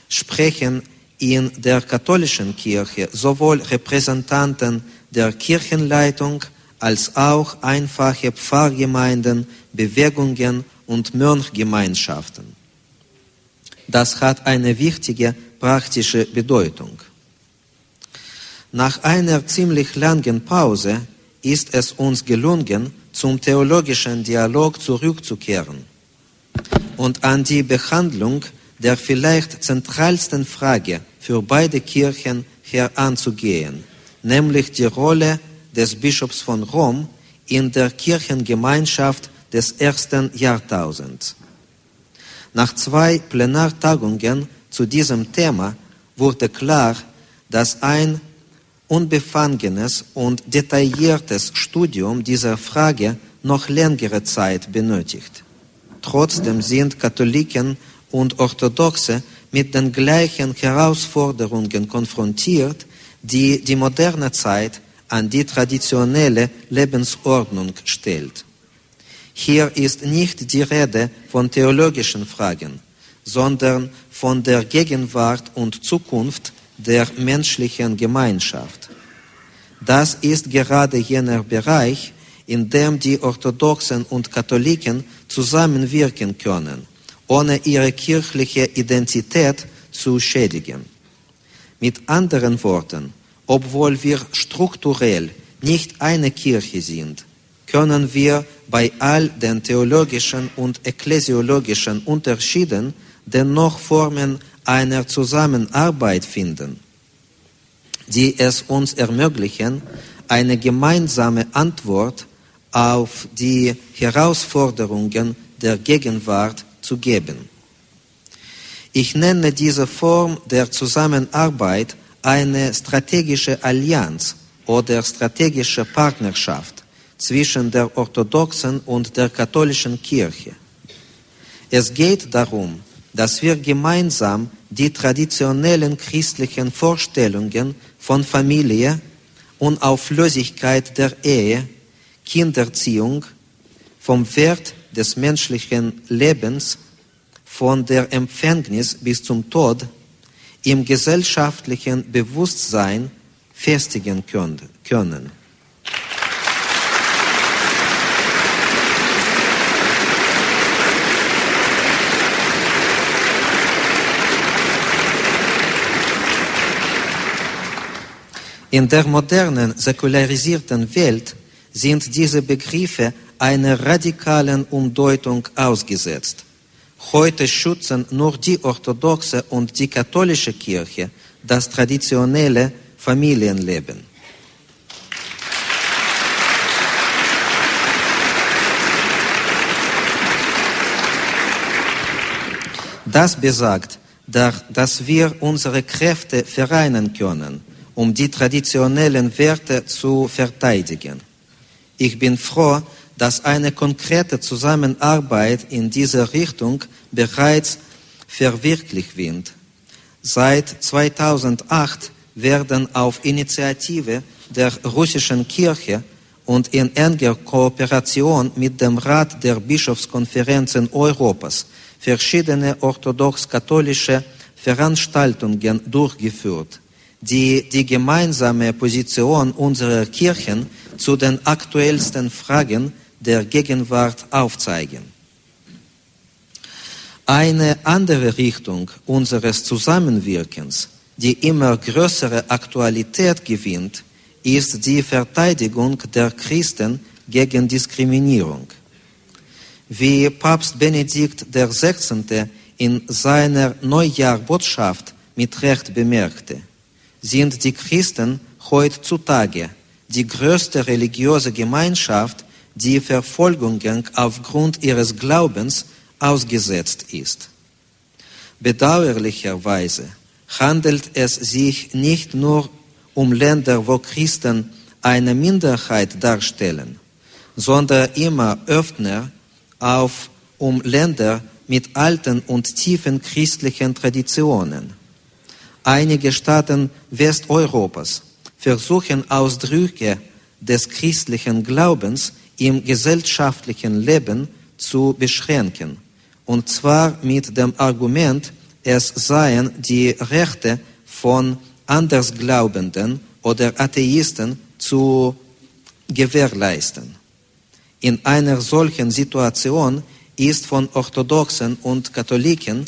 sprechen in der katholischen Kirche sowohl Repräsentanten der Kirchenleitung als auch einfache Pfarrgemeinden, Bewegungen und Mönchgemeinschaften. Das hat eine wichtige praktische Bedeutung. Nach einer ziemlich langen Pause ist es uns gelungen, zum theologischen Dialog zurückzukehren und an die Behandlung der vielleicht zentralsten Frage für beide Kirchen heranzugehen, nämlich die Rolle des Bischofs von Rom in der Kirchengemeinschaft des ersten Jahrtausends. Nach zwei Plenartagungen zu diesem Thema wurde klar, dass ein unbefangenes und detailliertes Studium dieser Frage noch längere Zeit benötigt. Trotzdem sind Katholiken und Orthodoxe mit den gleichen Herausforderungen konfrontiert, die die moderne Zeit an die traditionelle Lebensordnung stellt. Hier ist nicht die Rede von theologischen Fragen, sondern von der Gegenwart und Zukunft der menschlichen Gemeinschaft. Das ist gerade jener Bereich, in dem die Orthodoxen und Katholiken zusammenwirken können, ohne ihre kirchliche Identität zu schädigen. Mit anderen Worten, obwohl wir strukturell nicht eine Kirche sind, können wir bei all den theologischen und ekklesiologischen Unterschieden dennoch Formen einer Zusammenarbeit finden, die es uns ermöglichen, eine gemeinsame Antwort auf die Herausforderungen der Gegenwart zu geben. Ich nenne diese Form der Zusammenarbeit eine strategische Allianz oder strategische Partnerschaft zwischen der orthodoxen und der katholischen Kirche. Es geht darum, dass wir gemeinsam die traditionellen christlichen Vorstellungen von Familie, Unauflösigkeit der Ehe, Kinderziehung, vom Wert des menschlichen Lebens, von der Empfängnis bis zum Tod im gesellschaftlichen Bewusstsein festigen können. In der modernen, säkularisierten Welt sind diese Begriffe einer radikalen Umdeutung ausgesetzt. Heute schützen nur die orthodoxe und die katholische Kirche das traditionelle Familienleben. Das besagt, dass wir unsere Kräfte vereinen können um die traditionellen Werte zu verteidigen. Ich bin froh, dass eine konkrete Zusammenarbeit in dieser Richtung bereits verwirklicht wird. Seit 2008 werden auf Initiative der russischen Kirche und in enger Kooperation mit dem Rat der Bischofskonferenzen Europas verschiedene orthodox-katholische Veranstaltungen durchgeführt die die gemeinsame Position unserer Kirchen zu den aktuellsten Fragen der Gegenwart aufzeigen. Eine andere Richtung unseres Zusammenwirkens, die immer größere Aktualität gewinnt, ist die Verteidigung der Christen gegen Diskriminierung. Wie Papst Benedikt XVI. in seiner Neujahrbotschaft mit Recht bemerkte, sind die Christen heutzutage die größte religiöse Gemeinschaft, die Verfolgungen aufgrund ihres Glaubens ausgesetzt ist. Bedauerlicherweise handelt es sich nicht nur um Länder, wo Christen eine Minderheit darstellen, sondern immer öfter auf um Länder mit alten und tiefen christlichen Traditionen. Einige Staaten Westeuropas versuchen Ausdrücke des christlichen Glaubens im gesellschaftlichen Leben zu beschränken, und zwar mit dem Argument, es seien die Rechte von Andersglaubenden oder Atheisten zu gewährleisten. In einer solchen Situation ist von Orthodoxen und Katholiken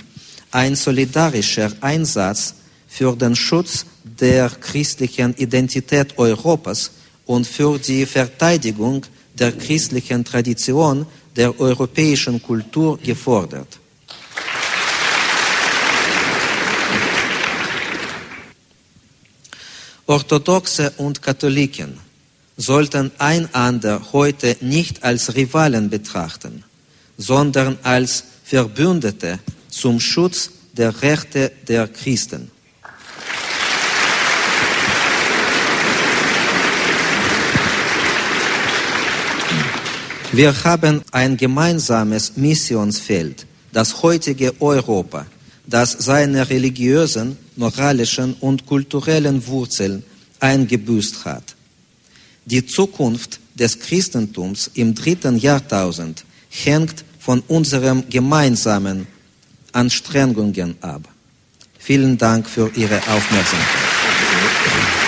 ein solidarischer Einsatz für den Schutz der christlichen Identität Europas und für die Verteidigung der christlichen Tradition der europäischen Kultur gefordert. Orthodoxe und Katholiken sollten einander heute nicht als Rivalen betrachten, sondern als Verbündete zum Schutz der Rechte der Christen. Wir haben ein gemeinsames Missionsfeld, das heutige Europa, das seine religiösen, moralischen und kulturellen Wurzeln eingebüßt hat. Die Zukunft des Christentums im dritten Jahrtausend hängt von unseren gemeinsamen Anstrengungen ab. Vielen Dank für Ihre Aufmerksamkeit.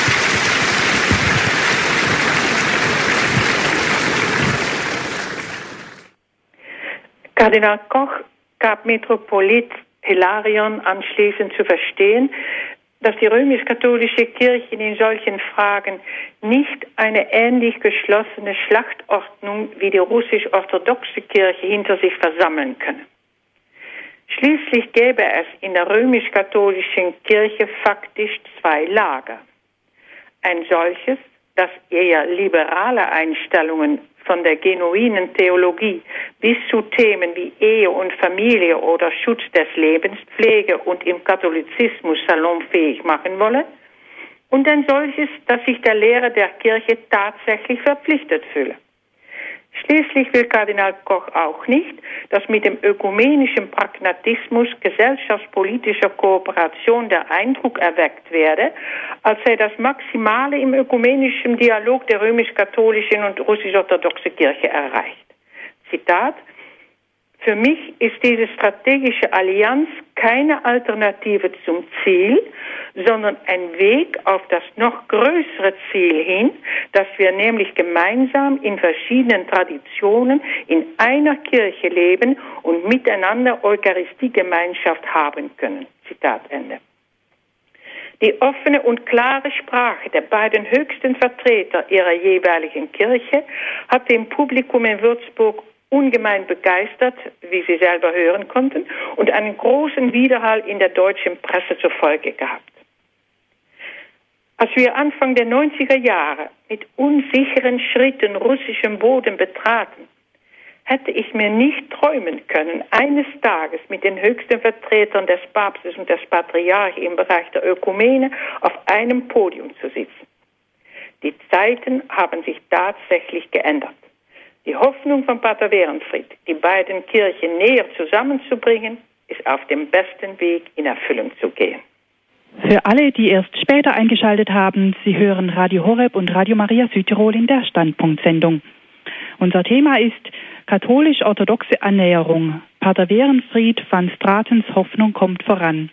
Kardinal Koch gab Metropolit Hilarion anschließend zu verstehen, dass die römisch-katholische Kirche in solchen Fragen nicht eine ähnlich geschlossene Schlachtordnung wie die russisch-orthodoxe Kirche hinter sich versammeln könne. Schließlich gäbe es in der römisch-katholischen Kirche faktisch zwei Lager. Ein solches, das eher liberale Einstellungen von der genuinen Theologie bis zu Themen wie Ehe und Familie oder Schutz des Lebens, Pflege und im Katholizismus salonfähig machen wolle, und ein solches, das sich der Lehre der Kirche tatsächlich verpflichtet fühle. Schließlich will Kardinal Koch auch nicht, dass mit dem ökumenischen Pragmatismus gesellschaftspolitischer Kooperation der Eindruck erweckt werde, als sei das Maximale im ökumenischen Dialog der römisch-katholischen und russisch-orthodoxen Kirche erreicht. Zitat für mich ist diese strategische Allianz keine Alternative zum Ziel, sondern ein Weg auf das noch größere Ziel hin, dass wir nämlich gemeinsam in verschiedenen Traditionen in einer Kirche leben und miteinander Eucharistiegemeinschaft haben können. Zitat Ende. Die offene und klare Sprache der beiden höchsten Vertreter ihrer jeweiligen Kirche hat dem Publikum in Würzburg ungemein begeistert, wie Sie selber hören konnten, und einen großen Widerhall in der deutschen Presse zur Folge gehabt. Als wir Anfang der 90er Jahre mit unsicheren Schritten russischen Boden betraten, hätte ich mir nicht träumen können, eines Tages mit den höchsten Vertretern des Papstes und des Patriarchen im Bereich der Ökumene auf einem Podium zu sitzen. Die Zeiten haben sich tatsächlich geändert. Die Hoffnung von Pater Werenfried, die beiden Kirchen näher zusammenzubringen, ist auf dem besten Weg in Erfüllung zu gehen. Für alle, die erst später eingeschaltet haben, Sie hören Radio Horeb und Radio Maria Südtirol in der Standpunktsendung. Unser Thema ist katholisch-orthodoxe Annäherung. Pater Werenfried van Stratens Hoffnung kommt voran.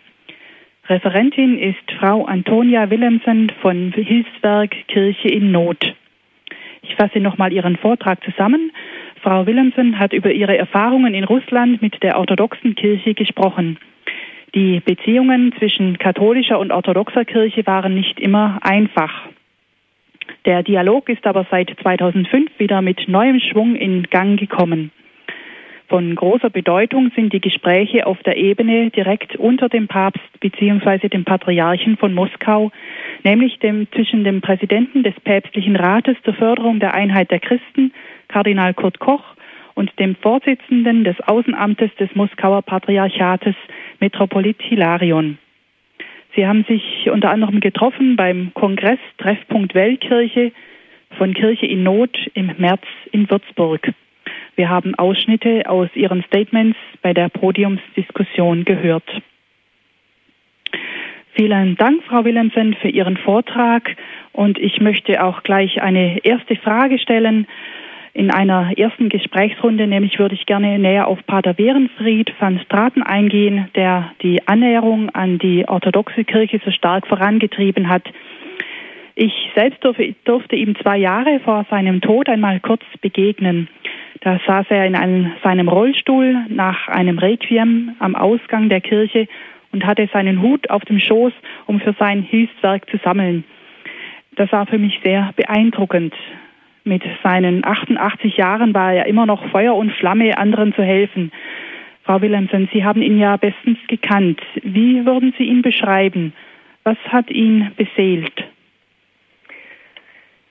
Referentin ist Frau Antonia Willemsen von Hilfswerk Kirche in Not. Ich fasse nochmal Ihren Vortrag zusammen. Frau Willemsen hat über ihre Erfahrungen in Russland mit der orthodoxen Kirche gesprochen. Die Beziehungen zwischen katholischer und orthodoxer Kirche waren nicht immer einfach. Der Dialog ist aber seit 2005 wieder mit neuem Schwung in Gang gekommen. Von großer Bedeutung sind die Gespräche auf der Ebene direkt unter dem Papst bzw. dem Patriarchen von Moskau, nämlich dem, zwischen dem Präsidenten des päpstlichen Rates zur Förderung der Einheit der Christen, Kardinal Kurt Koch, und dem Vorsitzenden des Außenamtes des Moskauer Patriarchates, Metropolit Hilarion. Sie haben sich unter anderem getroffen beim Kongress Treffpunkt Weltkirche von Kirche in Not im März in Würzburg. Wir haben Ausschnitte aus Ihren Statements bei der Podiumsdiskussion gehört. Vielen Dank, Frau Willemsen, für Ihren Vortrag. Und ich möchte auch gleich eine erste Frage stellen. In einer ersten Gesprächsrunde, nämlich würde ich gerne näher auf Pater Werenfried van Straten eingehen, der die Annäherung an die orthodoxe Kirche so stark vorangetrieben hat. Ich selbst durfte, ihm zwei Jahre vor seinem Tod einmal kurz begegnen. Da saß er in einem, seinem Rollstuhl nach einem Requiem am Ausgang der Kirche und hatte seinen Hut auf dem Schoß, um für sein Hilfswerk zu sammeln. Das war für mich sehr beeindruckend. Mit seinen 88 Jahren war er immer noch Feuer und Flamme, anderen zu helfen. Frau Willemsen, Sie haben ihn ja bestens gekannt. Wie würden Sie ihn beschreiben? Was hat ihn beseelt?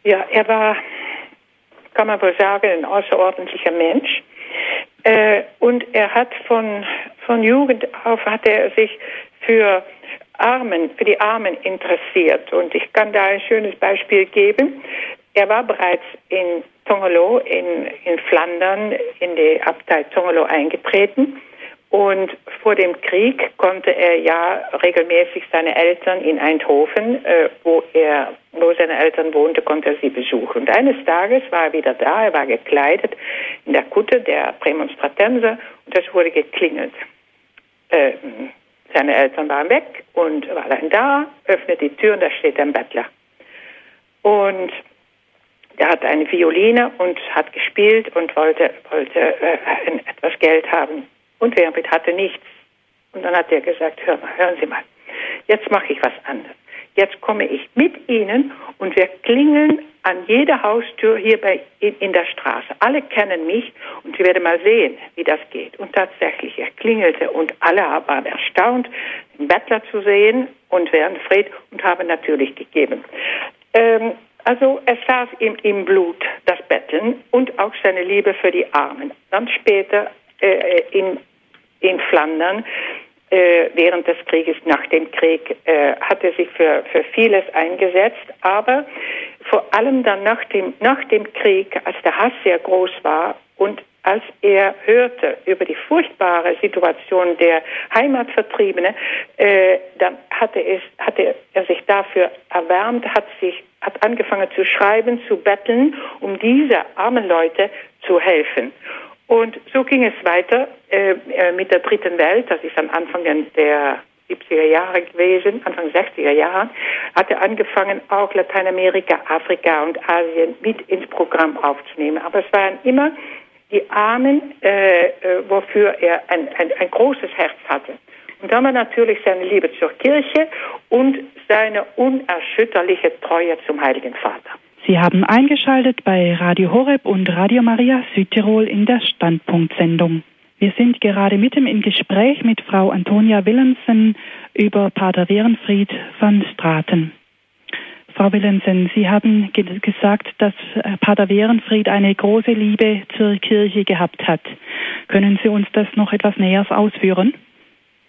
Ja, er war, kann man wohl sagen, ein außerordentlicher Mensch. Äh, und er hat von, von Jugend auf hat er sich für Armen, für die Armen interessiert. Und ich kann da ein schönes Beispiel geben. Er war bereits in Tongolo in, in Flandern in die Abtei Tongolo eingetreten und vor dem Krieg konnte er ja regelmäßig seine Eltern in Eindhoven, äh, wo er, wo seine Eltern wohnte, konnte er sie besuchen. Und eines Tages war er wieder da, er war gekleidet in der Kutte der Prämonstratenser und es wurde geklingelt. Äh, seine Eltern waren weg und war dann da, öffnet die Tür und da steht ein Bettler. Und er hatte eine Violine und hat gespielt und wollte, wollte äh, etwas Geld haben. Und Werwit hatte nichts. Und dann hat er gesagt, Hör mal, hören Sie mal, jetzt mache ich was anderes. Jetzt komme ich mit Ihnen und wir klingeln an jeder Haustür hier bei, in, in der Straße. Alle kennen mich und Sie werden mal sehen, wie das geht. Und tatsächlich, er klingelte und alle waren erstaunt, den Bettler zu sehen und Fred und haben natürlich gegeben. Ähm, also es saß ihm im Blut, das Betteln und auch seine Liebe für die Armen. Dann später äh, in in Flandern äh, während des Krieges, nach dem Krieg, äh, hat er sich für, für vieles eingesetzt, aber vor allem dann nach dem, nach dem Krieg, als der Hass sehr groß war und als er hörte über die furchtbare Situation der Heimatvertriebenen, äh, dann hatte, es, hatte er sich dafür erwärmt, hat sich hat angefangen zu schreiben, zu betteln, um diese armen Leute zu helfen. Und so ging es weiter äh, äh mit der dritten Welt. Das ist am Anfang der 70er Jahre gewesen, Anfang 60er Jahre, hat er angefangen, auch Lateinamerika, Afrika und Asien mit ins Programm aufzunehmen. Aber es waren immer die Armen, äh, äh, wofür er ein, ein, ein großes Herz hatte. Und dann war natürlich seine Liebe zur Kirche und seine unerschütterliche Treue zum Heiligen Vater. Sie haben eingeschaltet bei Radio Horeb und Radio Maria Südtirol in der Standpunktsendung. Wir sind gerade mitten im Gespräch mit Frau Antonia Willemsen über Pater Werenfried van Straten. Frau Willemsen, Sie haben ge gesagt, dass äh, Pater Werenfried eine große Liebe zur Kirche gehabt hat. Können Sie uns das noch etwas näher ausführen?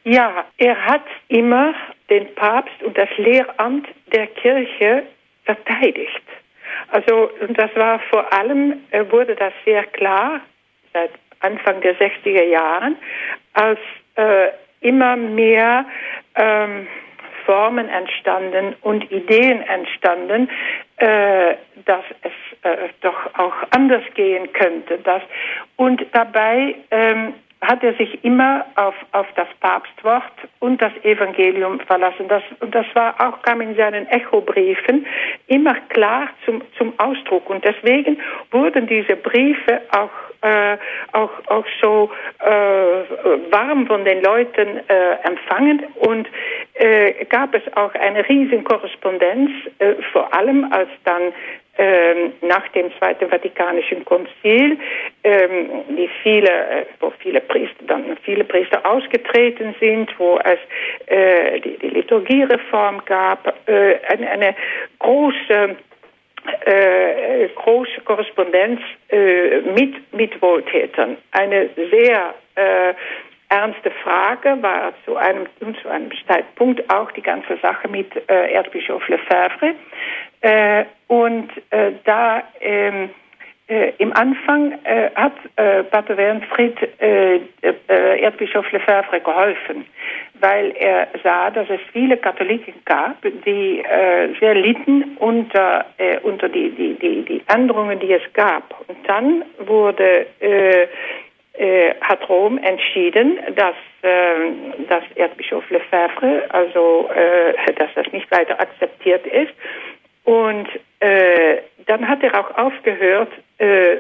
Ja, er hat immer den Papst und das Lehramt der Kirche verteidigt. Also das war vor allem, äh, wurde das sehr klar seit Anfang der 60er Jahren, als äh, immer mehr ähm, Formen entstanden und Ideen entstanden, äh, dass es äh, doch auch anders gehen könnte. Dass, und dabei ähm, hat er sich immer auf, auf das Papstwort und das Evangelium verlassen. Das, und das war auch, kam in seinen Echobriefen immer klar zum, zum Ausdruck. Und deswegen wurden diese Briefe auch, äh, auch, auch so äh, warm von den Leuten äh, empfangen und äh, gab es auch eine riesen Korrespondenz, äh, vor allem als dann ähm, nach dem Zweiten Vatikanischen Konzil, ähm, die viele, äh, wo viele Priester dann viele Priester ausgetreten sind, wo es äh, die, die Liturgiereform gab, äh, eine, eine große äh, große Korrespondenz äh, mit, mit Wohltätern. Eine sehr äh, ernste Frage war zu einem, zu einem Zeitpunkt auch die ganze Sache mit äh, Erzbischof Lefebvre. Äh, und äh, da ähm, äh, im Anfang äh, hat äh, Pater Wernfried äh, äh, Erzbischof Lefebvre geholfen, weil er sah, dass es viele Katholiken gab, die äh, sehr litten unter, unter die, die, die, die Änderungen, die es gab. Und dann wurde hat Rom entschieden, dass, äh, dass Erzbischof Lefebvre, also äh, dass das nicht weiter akzeptiert ist. Und äh, dann hat er auch aufgehört, äh,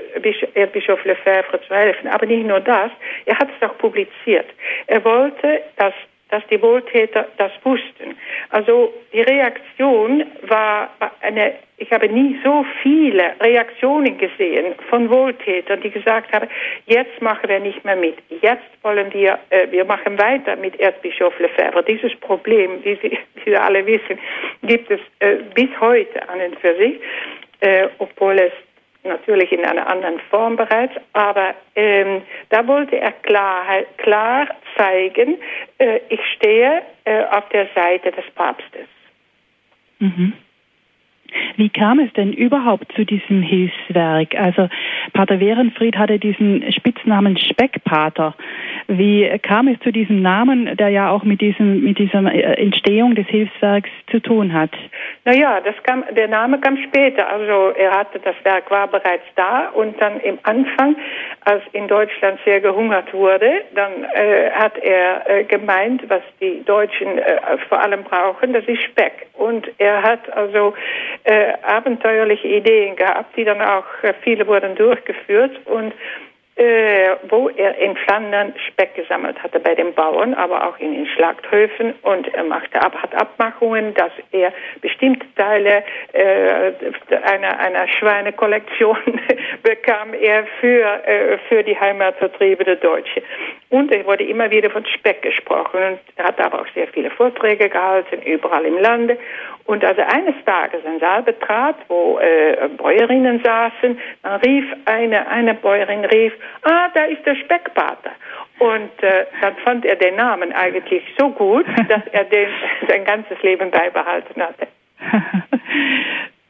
Erzbischof Lefebvre zu helfen. Aber nicht nur das, er hat es auch publiziert. Er wollte, dass dass die Wohltäter das wussten. Also die Reaktion war eine, ich habe nie so viele Reaktionen gesehen von Wohltätern, die gesagt haben, jetzt machen wir nicht mehr mit, jetzt wollen wir, äh, wir machen weiter mit Erzbischof Lefebvre. Dieses Problem, wie Sie, wie Sie alle wissen, gibt es äh, bis heute an und für sich, äh, obwohl es natürlich in einer anderen Form bereits, aber ähm, da wollte er klar, klar zeigen, äh, ich stehe äh, auf der Seite des Papstes. Mhm. Wie kam es denn überhaupt zu diesem Hilfswerk? Also Pater Werenfried hatte diesen Spitznamen Speckpater. Wie kam es zu diesem Namen, der ja auch mit diesem mit dieser äh, Entstehung des Hilfswerks zu tun hat? Naja, das kam, der Name kam später. Also er hatte das Werk war bereits da und dann im Anfang, als in Deutschland sehr gehungert wurde, dann äh, hat er äh, gemeint, was die Deutschen äh, vor allem brauchen, das ist Speck. Und er hat also äh, abenteuerliche Ideen gehabt, die dann auch äh, viele wurden durchgeführt und äh, wo er in Flandern Speck gesammelt hatte bei den Bauern, aber auch in den Schlachthöfen und er machte ab, hat Abmachungen, dass er bestimmte Teile äh, einer, einer Schweinekollektion bekam er für, äh, für die Heimatvertriebene Deutsche. Und er wurde immer wieder von Speck gesprochen und er hat aber auch sehr viele Vorträge gehalten, überall im Lande. Und als er eines Tages einen Saal betrat, wo äh, Bäuerinnen saßen, dann rief eine, eine Bäuerin rief, ah, da ist der Speckpater. Und äh, dann fand er den Namen eigentlich so gut, dass er den sein ganzes Leben beibehalten hatte.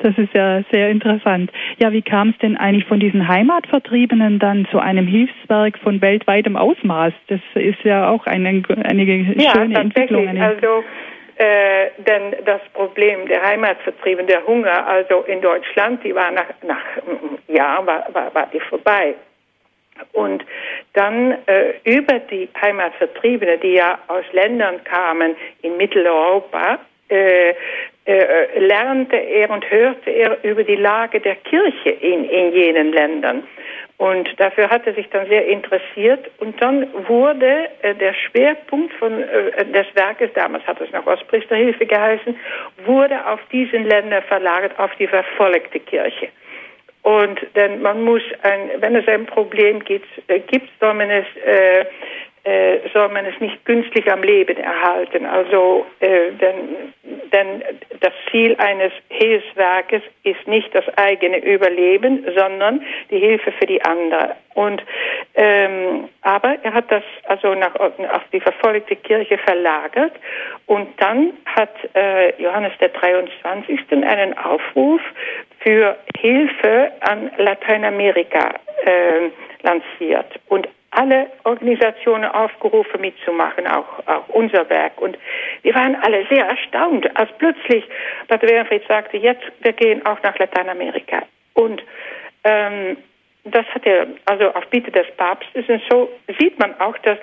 Das ist ja sehr interessant. Ja, wie kam es denn eigentlich von diesen Heimatvertriebenen dann zu einem Hilfswerk von weltweitem Ausmaß? Das ist ja auch eine, eine ja, schöne Entwicklung. Eine also äh, denn das Problem der Heimatvertriebenen, der Hunger, also in Deutschland, die war nach, nach Jahren war, war, war die vorbei. Und dann äh, über die Heimatvertriebenen, die ja aus Ländern kamen in Mitteleuropa, äh, äh, lernte er und hörte er über die Lage der Kirche in, in jenen Ländern. Und dafür hat er sich dann sehr interessiert. Und dann wurde äh, der Schwerpunkt von, äh, des Werkes, damals hat es noch Ostpriesterhilfe geheißen, wurde auf diesen Länder verlagert, auf die verfolgte Kirche. Und denn man muss, ein, wenn es ein Problem gibt, äh, gibt soll man es äh, soll man es nicht künstlich am Leben erhalten. Also äh, denn, denn das Ziel eines Hilfswerkes ist nicht das eigene Überleben, sondern die Hilfe für die anderen. Und ähm, aber er hat das also nach auf die verfolgte Kirche verlagert und dann hat äh, Johannes der 23. einen Aufruf für Hilfe an Lateinamerika äh, lanciert und alle Organisationen aufgerufen mitzumachen, auch, auch unser Werk. Und wir waren alle sehr erstaunt, als plötzlich Pater Wernfried sagte, jetzt, wir gehen auch nach Lateinamerika. Und ähm, das hat er, also auf Bitte des Papstes, und so sieht man auch, dass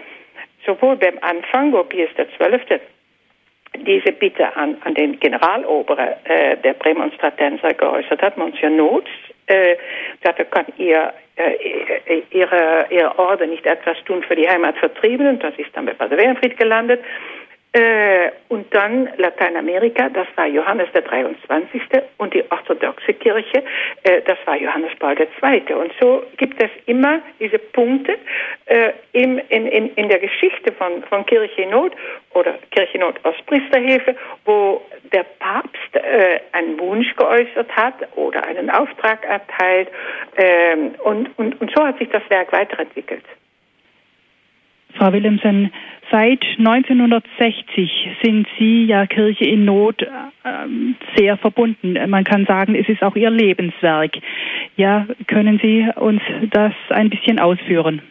sowohl beim Anfang, wo Pius XII. diese Bitte an, an den Generaloberer äh, der Prämonstratenser geäußert hat, Monsieur Notes, äh, dafür kann ihr ihre, ihre Orden nicht etwas tun für die Heimatvertriebenen. Das ist dann bei Pater Wernfried gelandet. Äh, und dann Lateinamerika, das war Johannes der 23. und die orthodoxe Kirche, äh, das war Johannes Paul II. Und so gibt es immer diese Punkte äh, im, in, in, in der Geschichte von, von Kirche in Not oder Kirche in Not aus Priesterhilfe, wo der Papst äh, einen Wunsch geäußert hat oder einen Auftrag erteilt. Ähm, und, und, und so hat sich das Werk weiterentwickelt. Frau Willemsen, seit 1960 sind Sie ja Kirche in Not äh, sehr verbunden. Man kann sagen, es ist auch Ihr Lebenswerk. Ja, können Sie uns das ein bisschen ausführen?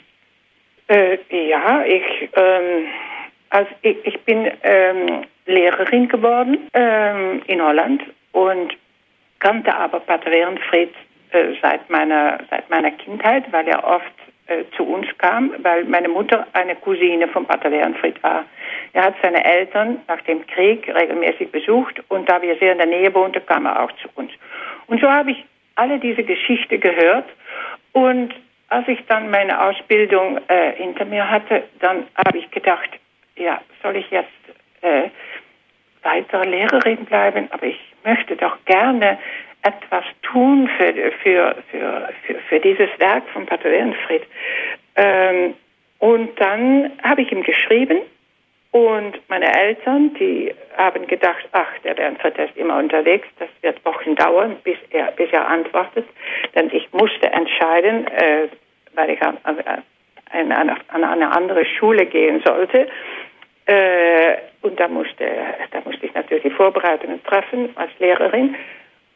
Äh, ja, ich, ähm, also ich, ich bin ähm, Lehrerin geworden ähm, in Holland und kannte aber Pater Ehrenfried äh, seit meiner seit meiner Kindheit, weil er oft äh, zu uns kam, weil meine Mutter eine Cousine von Pater Ehrenfried war. Er hat seine Eltern nach dem Krieg regelmäßig besucht und da wir sehr in der Nähe wohnten, kam er auch zu uns. Und so habe ich alle diese Geschichte gehört und als ich dann meine Ausbildung äh, hinter mir hatte, dann habe ich gedacht, ja, soll ich jetzt äh, weiter Lehrerin bleiben? Aber ich möchte doch gerne etwas tun für, für, für, für, für dieses Werk von Pater Ehrenfried. Ähm, und dann habe ich ihm geschrieben und meine Eltern, die haben gedacht, ach, der Bernfried ist immer unterwegs, das wird Wochen dauern, bis er, bis er antwortet. Denn ich musste entscheiden, äh, weil ich an, an, an, eine andere Schule gehen sollte. Äh, und da musste, da musste ich natürlich die Vorbereitungen treffen als Lehrerin.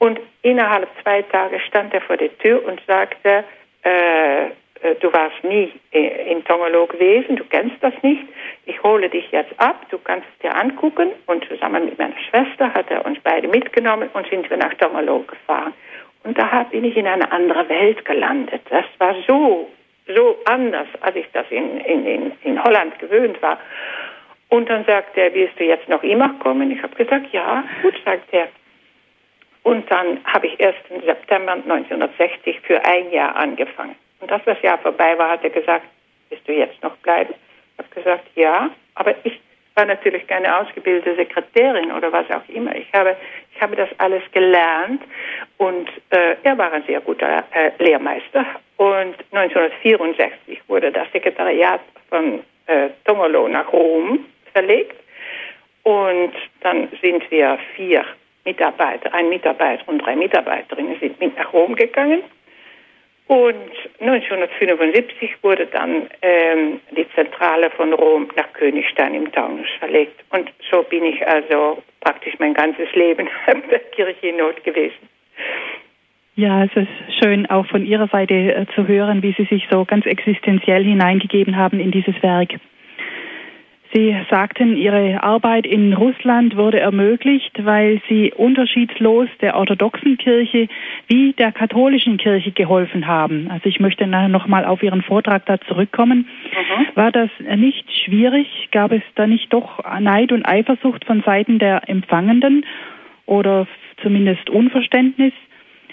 Und innerhalb zwei Tage stand er vor der Tür und sagte, äh, äh, du warst nie in Tongolo gewesen, du kennst das nicht. Ich hole dich jetzt ab, du kannst es dir angucken. Und zusammen mit meiner Schwester hat er uns beide mitgenommen und sind wir nach Tongolo gefahren. Und da bin ich in eine andere Welt gelandet. Das war so, so anders, als ich das in, in, in, in Holland gewöhnt war. Und dann sagt er, willst du jetzt noch immer kommen? Ich habe gesagt, ja, gut, sagt er. Und dann habe ich erst im September 1960 für ein Jahr angefangen. Und das Jahr vorbei war, hat er gesagt, willst du jetzt noch bleiben? Ich habe gesagt, ja, aber ich war natürlich keine ausgebildete Sekretärin oder was auch immer. Ich habe, ich habe das alles gelernt und äh, er war ein sehr guter äh, Lehrmeister. Und 1964 wurde das Sekretariat von äh, Tongolo nach Rom verlegt und dann sind wir vier Mitarbeiter, ein Mitarbeiter und drei Mitarbeiterinnen sind mit nach Rom gegangen und 1975 wurde dann ähm, die Zentrale von Rom nach Königstein im Taunus verlegt. Und so bin ich also praktisch mein ganzes Leben in der Kirche in Not gewesen. Ja, es ist schön auch von Ihrer Seite äh, zu hören, wie Sie sich so ganz existenziell hineingegeben haben in dieses Werk. Sie sagten, Ihre Arbeit in Russland wurde ermöglicht, weil Sie unterschiedslos der orthodoxen Kirche wie der katholischen Kirche geholfen haben. Also ich möchte nochmal auf Ihren Vortrag da zurückkommen. Mhm. War das nicht schwierig? Gab es da nicht doch Neid und Eifersucht von Seiten der Empfangenden oder zumindest Unverständnis?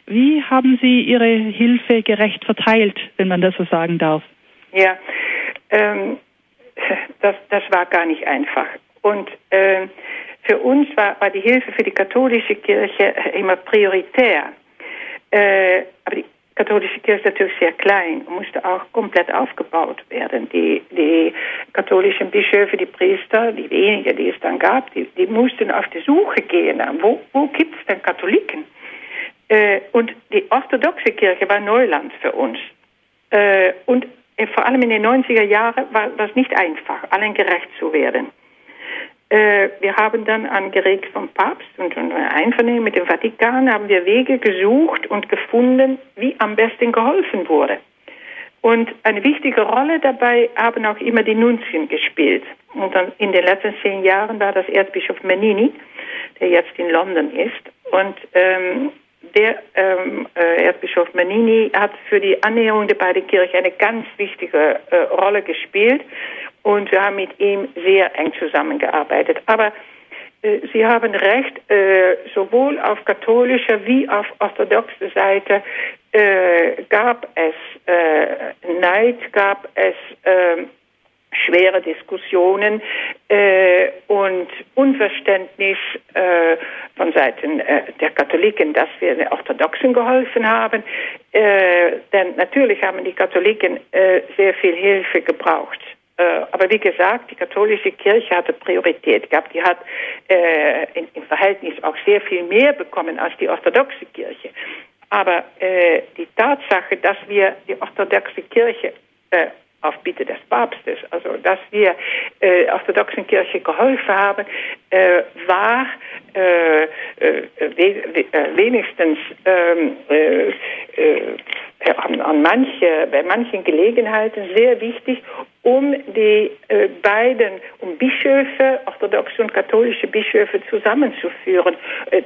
Wie haben Sie Ihre Hilfe gerecht verteilt, wenn man das so sagen darf? Ja, ähm das, das war gar nicht einfach. Und äh, für uns war, war die Hilfe für die katholische Kirche immer prioritär. Äh, aber die katholische Kirche ist natürlich sehr klein und musste auch komplett aufgebaut werden. Die, die katholischen Bischöfe, die Priester, die wenigen, die es dann gab, die, die mussten auf die Suche gehen. Wo, wo gibt es denn Katholiken? Äh, und die orthodoxe Kirche war Neuland für uns. Äh, und vor allem in den 90er Jahren war das nicht einfach, allen gerecht zu werden. Äh, wir haben dann angeregt vom Papst und ein Einvernehmen mit dem Vatikan haben wir Wege gesucht und gefunden, wie am besten geholfen wurde. Und eine wichtige Rolle dabei haben auch immer die Nunzien gespielt. Und dann in den letzten zehn Jahren war das Erzbischof Menini, der jetzt in London ist. Und ähm, der ähm, äh, Erzbischof Manini hat für die Annäherung der beiden Kirchen eine ganz wichtige äh, Rolle gespielt und wir haben mit ihm sehr eng zusammengearbeitet. Aber äh, Sie haben recht, äh, sowohl auf katholischer wie auf orthodoxer Seite äh, gab es äh, Neid, gab es ähm, schwere Diskussionen äh, und Unverständnis äh, von Seiten äh, der Katholiken, dass wir den Orthodoxen geholfen haben. Äh, denn natürlich haben die Katholiken äh, sehr viel Hilfe gebraucht. Äh, aber wie gesagt, die katholische Kirche hatte Priorität gehabt. Die hat in, im Verhältnis auch sehr viel mehr bekommen als die orthodoxe Kirche. Aber die Tatsache, dass wir die orthodoxe Kirche auf Bitte des Papstes, also dass wir äh, orthodoxen Kirche geholfen haben, äh, war äh, äh we äh, wenigstens ähm, äh, an, an manche, bei manchen Gelegenheiten sehr wichtig, um die beiden, um Bischöfe, orthodoxe und katholische Bischöfe zusammenzuführen,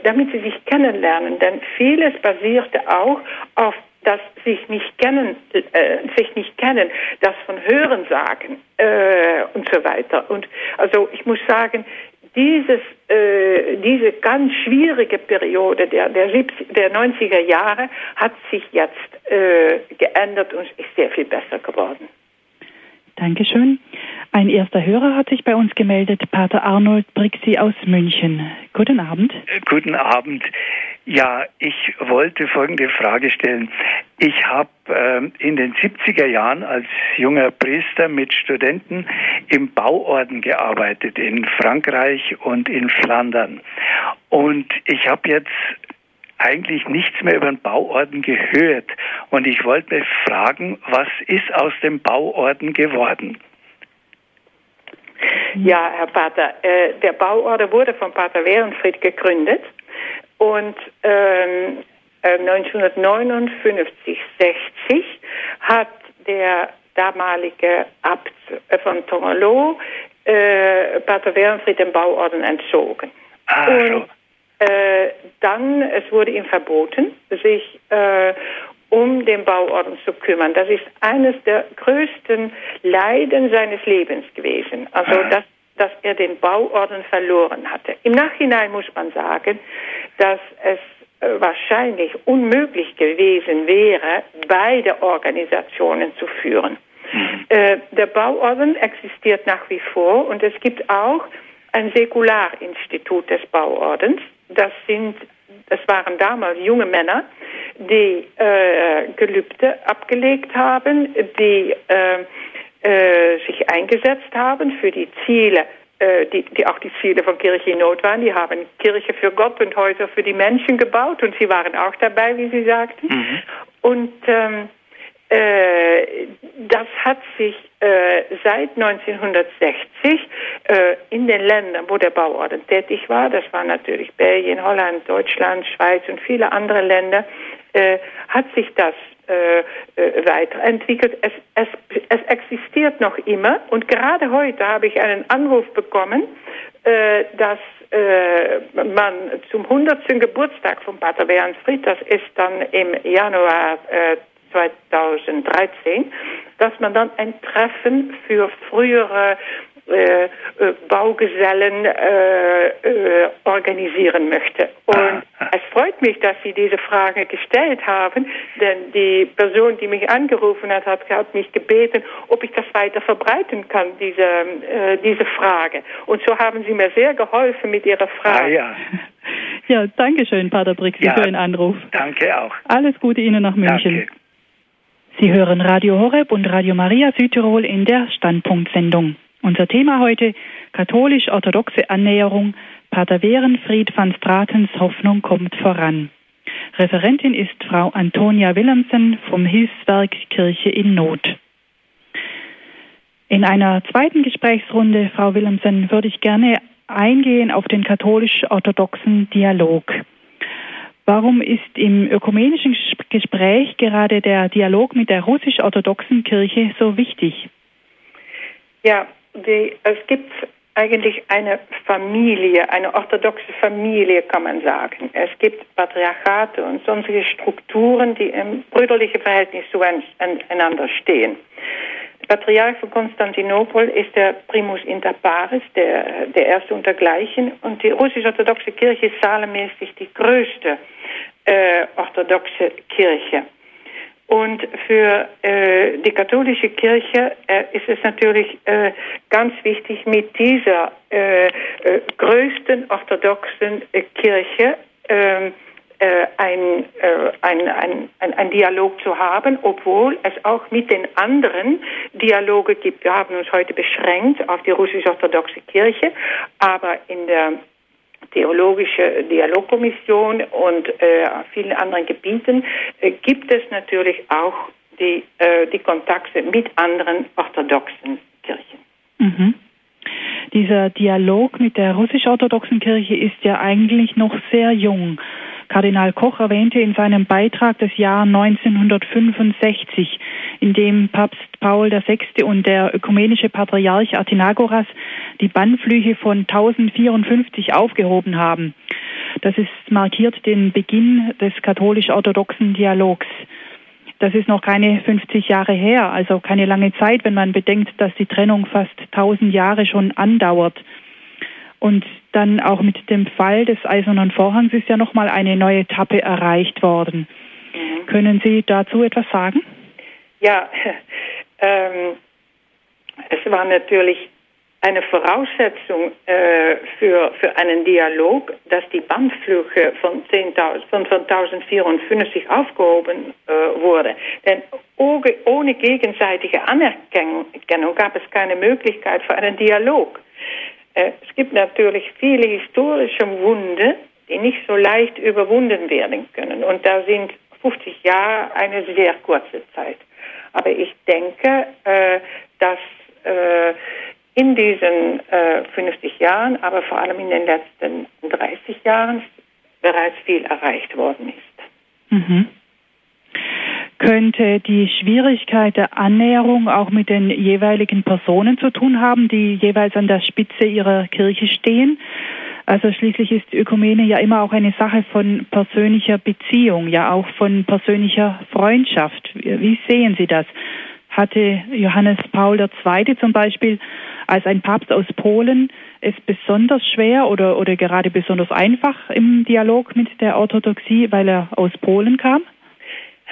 damit sie sich kennenlernen. Denn vieles basierte auch auf das sich nicht kennen, äh, sich nicht kennen, das von Hören sagen äh, und so weiter. Und also ich muss sagen, dieses, äh, diese ganz schwierige Periode der, der, 70, der 90er Jahre hat sich jetzt äh, geändert und ist sehr viel besser geworden. Dankeschön. Ein erster Hörer hat sich bei uns gemeldet, Pater Arnold Brixi aus München. Guten Abend. Guten Abend. Ja, ich wollte folgende Frage stellen. Ich habe ähm, in den 70er Jahren als junger Priester mit Studenten im Bauorden gearbeitet in Frankreich und in Flandern. Und ich habe jetzt eigentlich nichts mehr über den Bauorden gehört. Und ich wollte mich fragen, was ist aus dem Bauorden geworden? Ja, Herr Pater, äh, der Bauorden wurde von Pater Wehrenfried gegründet und ähm, 1959, äh, 60 hat der damalige Abt von Tongerlo äh, Pater Wehrenfried den Bauorden entzogen. Ah, und, äh, dann, es wurde ihm verboten, sich äh, um den Bauorden zu kümmern. Das ist eines der größten Leiden seines Lebens gewesen. Also, dass, dass er den Bauorden verloren hatte. Im Nachhinein muss man sagen, dass es äh, wahrscheinlich unmöglich gewesen wäre, beide Organisationen zu führen. Mhm. Äh, der Bauorden existiert nach wie vor und es gibt auch ein Säkularinstitut des Bauordens. Das sind, das waren damals junge Männer, die äh, Gelübde abgelegt haben, die äh, äh, sich eingesetzt haben für die Ziele, äh, die, die auch die Ziele von Kirche in Not waren. Die haben Kirche für Gott und Häuser für die Menschen gebaut und sie waren auch dabei, wie Sie sagten. Mhm. Und ähm, äh, das hat sich äh, seit 1960 äh, in den Ländern, wo der Bauorden tätig war, das war natürlich Belgien, Holland, Deutschland, Schweiz und viele andere Länder, äh, hat sich das äh, äh, weiterentwickelt. Es, es, es existiert noch immer und gerade heute habe ich einen Anruf bekommen, dass man zum 100. Geburtstag von Pater Bernfried, das ist dann im Januar 2013, dass man dann ein Treffen für frühere äh, äh, Baugesellen äh, äh, organisieren möchte. Und ah. es freut mich, dass Sie diese Frage gestellt haben, denn die Person, die mich angerufen hat, hat, hat mich gebeten, ob ich das weiter verbreiten kann, diese, äh, diese Frage. Und so haben Sie mir sehr geholfen mit Ihrer Frage. Ah, ja. ja, danke schön, Pater Brixi, ja, für den Anruf. Danke auch. Alles Gute Ihnen nach München. Danke. Sie hören Radio Horeb und Radio Maria Südtirol in der Standpunktsendung. Unser Thema heute katholisch-orthodoxe Annäherung. Pater Werenfried van Stratens Hoffnung kommt voran. Referentin ist Frau Antonia Willemsen vom Hilfswerk Kirche in Not. In einer zweiten Gesprächsrunde, Frau Willemsen, würde ich gerne eingehen auf den katholisch-orthodoxen Dialog. Warum ist im ökumenischen Gespräch gerade der Dialog mit der russisch-orthodoxen Kirche so wichtig? Ja, die, es gibt eigentlich eine Familie, eine orthodoxe Familie, kann man sagen. Es gibt Patriarchate und sonstige Strukturen, die im brüderlichen Verhältnis zueinander stehen. Patriarch von Konstantinopel ist der Primus inter pares, der, der erste untergleichen. Und die russisch-orthodoxe Kirche ist zahlenmäßig die größte äh, orthodoxe Kirche. Und für äh, die katholische Kirche äh, ist es natürlich äh, ganz wichtig, mit dieser äh, äh, größten orthodoxen äh, Kirche ähm, ein, ein, ein, ein, ein Dialog zu haben, obwohl es auch mit den anderen Dialoge gibt. Wir haben uns heute beschränkt auf die russisch-orthodoxe Kirche, aber in der theologische Dialogkommission und äh, vielen anderen Gebieten äh, gibt es natürlich auch die, äh, die Kontakte mit anderen orthodoxen Kirchen. Mhm. Dieser Dialog mit der russisch-orthodoxen Kirche ist ja eigentlich noch sehr jung. Kardinal Koch erwähnte in seinem Beitrag das Jahr 1965, in dem Papst Paul VI. und der ökumenische Patriarch Athenagoras die Bannflüche von 1054 aufgehoben haben. Das ist markiert den Beginn des katholisch-orthodoxen Dialogs. Das ist noch keine 50 Jahre her, also keine lange Zeit, wenn man bedenkt, dass die Trennung fast 1000 Jahre schon andauert. Und dann auch mit dem Fall des Eisernen Vorhangs ist ja nochmal eine neue Etappe erreicht worden. Mhm. Können Sie dazu etwas sagen? Ja, ähm, es war natürlich eine Voraussetzung äh, für, für einen Dialog, dass die Bandflüge von, 10 von, von 1054 aufgehoben äh, wurde. Denn ohne, ohne gegenseitige Anerkennung gab es keine Möglichkeit für einen Dialog. Äh, es gibt natürlich viele historische Wunde, die nicht so leicht überwunden werden können. Und da sind 50 Jahre eine sehr kurze Zeit. Aber ich denke, äh, dass äh, in diesen äh, 50 Jahren, aber vor allem in den letzten 30 Jahren bereits viel erreicht worden ist. Mhm. Könnte die Schwierigkeit der Annäherung auch mit den jeweiligen Personen zu tun haben, die jeweils an der Spitze ihrer Kirche stehen? Also schließlich ist Ökumene ja immer auch eine Sache von persönlicher Beziehung, ja auch von persönlicher Freundschaft. Wie sehen Sie das? Hatte Johannes Paul II. zum Beispiel als ein Papst aus Polen es besonders schwer oder, oder gerade besonders einfach im Dialog mit der Orthodoxie, weil er aus Polen kam?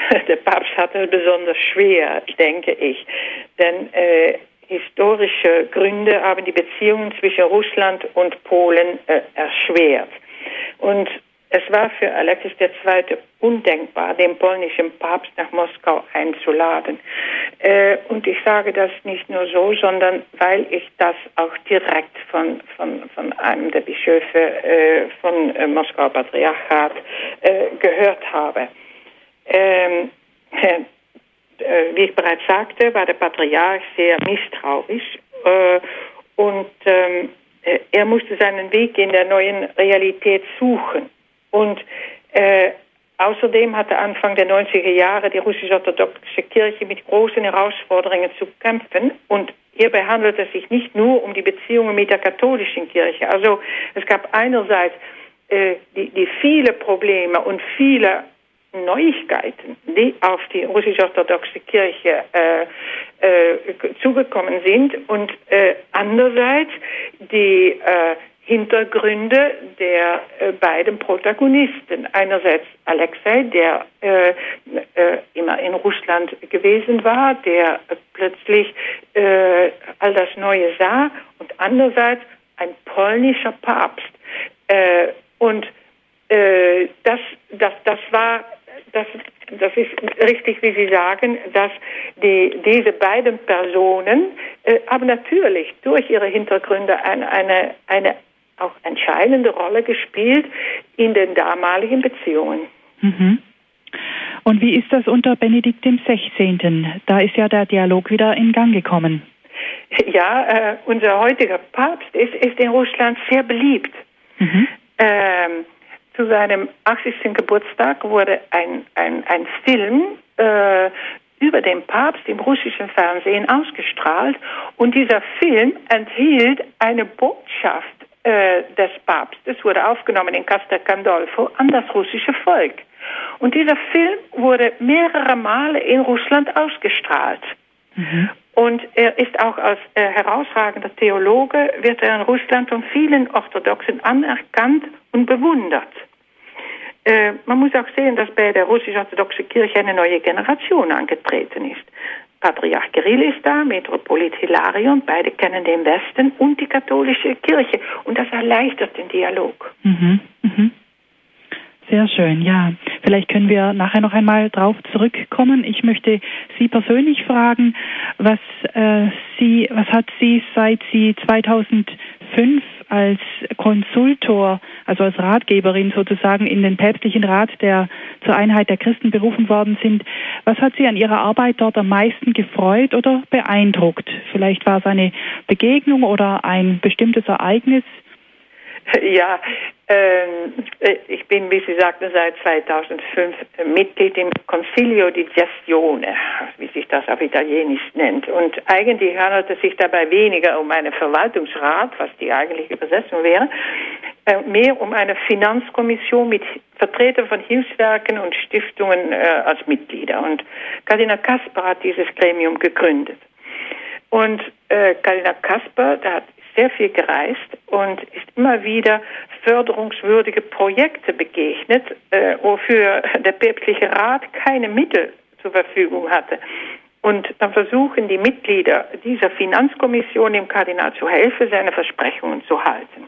Der Papst hatte es besonders schwer, denke ich. Denn äh, historische Gründe haben die Beziehungen zwischen Russland und Polen äh, erschwert. Und es war für Alexis II. undenkbar, den polnischen Papst nach Moskau einzuladen. Äh, und ich sage das nicht nur so, sondern weil ich das auch direkt von, von, von einem der Bischöfe äh, von äh, Moskauer Patriarchat äh, gehört habe. Ähm, äh, wie ich bereits sagte, war der Patriarch sehr misstrauisch äh, und ähm, er musste seinen Weg in der neuen Realität suchen. Und äh, außerdem hatte Anfang der 90er Jahre die russisch-orthodoxe Kirche mit großen Herausforderungen zu kämpfen. Und hierbei handelt es sich nicht nur um die Beziehungen mit der katholischen Kirche. Also es gab einerseits äh, die, die viele Probleme und viele Neuigkeiten, die auf die russisch-orthodoxe Kirche äh, äh, zugekommen sind und äh, andererseits die äh, Hintergründe der äh, beiden Protagonisten. Einerseits Alexei, der äh, immer in Russland gewesen war, der plötzlich all das Neue sah, und andererseits ein polnischer Papst. Und das, das, das war das, das ist richtig, wie Sie sagen, dass die, diese beiden Personen äh, aber natürlich durch ihre Hintergründe eine, eine, eine auch entscheidende Rolle gespielt in den damaligen Beziehungen. Mhm. Und wie ist das unter Benedikt XVI.? Da ist ja der Dialog wieder in Gang gekommen. Ja, äh, unser heutiger Papst ist, ist in Russland sehr beliebt. Mhm. Ähm, zu seinem 80. Geburtstag wurde ein, ein, ein Film äh, über den Papst im russischen Fernsehen ausgestrahlt und dieser Film enthielt eine Botschaft äh, des Papstes wurde aufgenommen in Castel Gandolfo an das russische Volk. Und dieser Film wurde mehrere Male in Russland ausgestrahlt. Mhm. Und er ist auch als äh, herausragender Theologe, wird er in Russland von vielen Orthodoxen anerkannt und bewundert. Äh, man muss auch sehen, dass bei der russisch-orthodoxen Kirche eine neue Generation angetreten ist. Patriarch Kirill ist da, Metropolit Hilarion, beide kennen den Westen und die katholische Kirche. Und das erleichtert den Dialog. Mhm, mhm. Sehr schön, ja. Vielleicht können wir nachher noch einmal drauf zurückkommen. Ich möchte Sie persönlich fragen, was äh, Sie, was hat Sie seit Sie 2005 als Konsultor, also als Ratgeberin sozusagen in den päpstlichen Rat, der zur Einheit der Christen berufen worden sind. Was hat Sie an Ihrer Arbeit dort am meisten gefreut oder beeindruckt? Vielleicht war es eine Begegnung oder ein bestimmtes Ereignis? Ja, ähm, äh, ich bin, wie Sie sagten, seit 2005 Mitglied im Concilio di Gestione, wie sich das auf Italienisch nennt. Und eigentlich handelt es sich dabei weniger um einen Verwaltungsrat, was die eigentliche Übersetzung wäre, äh, mehr um eine Finanzkommission mit Vertretern von Hilfswerken und Stiftungen äh, als Mitglieder. Und Kardinal Kasper hat dieses Gremium gegründet. Und äh, Kardinal Kasper, der hat sehr viel gereist und ist immer wieder förderungswürdige Projekte begegnet, äh, wofür der päpstliche Rat keine Mittel zur Verfügung hatte. Und dann versuchen die Mitglieder dieser Finanzkommission dem Kardinal zu helfen, seine Versprechungen zu halten.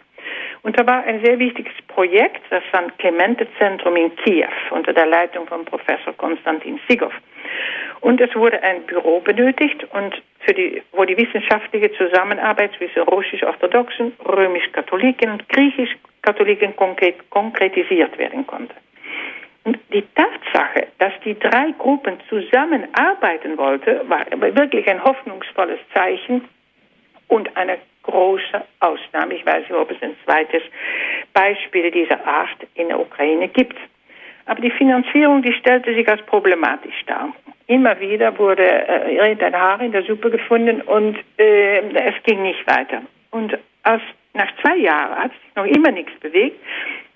Und da war ein sehr wichtiges Projekt, das St. Clemente Zentrum in Kiew unter der Leitung von Professor Konstantin Sigow. Und es wurde ein Büro benötigt und für die, wo die wissenschaftliche Zusammenarbeit zwischen russisch-orthodoxen, römisch-katholiken und griechisch-katholiken konkret, konkretisiert werden konnte. Und die Tatsache, dass die drei Gruppen zusammenarbeiten wollten, war wirklich ein hoffnungsvolles Zeichen und eine große Ausnahme. Ich weiß nicht, ob es ein zweites Beispiel dieser Art in der Ukraine gibt. Aber die Finanzierung, die stellte sich als problematisch dar. Immer wieder wurde äh, irgendein Haar in der Suppe gefunden und äh, es ging nicht weiter. Und als nach zwei Jahren hat sich noch immer nichts bewegt,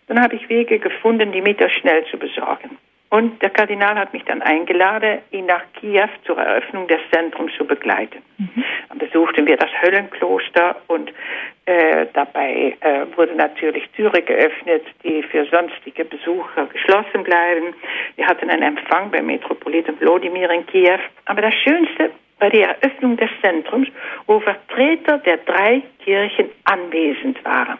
dann habe ich Wege gefunden, die Mittel schnell zu besorgen. Und der Kardinal hat mich dann eingeladen, ihn nach Kiew zur Eröffnung des Zentrums zu begleiten. Mhm. Dann besuchten wir das Höllenkloster und äh, dabei äh, wurde natürlich Türe geöffnet, die für sonstige Besucher geschlossen bleiben. Wir hatten einen Empfang beim Metropoliten Wladimir in Kiew. Aber das Schönste war die Eröffnung des Zentrums, wo Vertreter der drei Kirchen anwesend waren.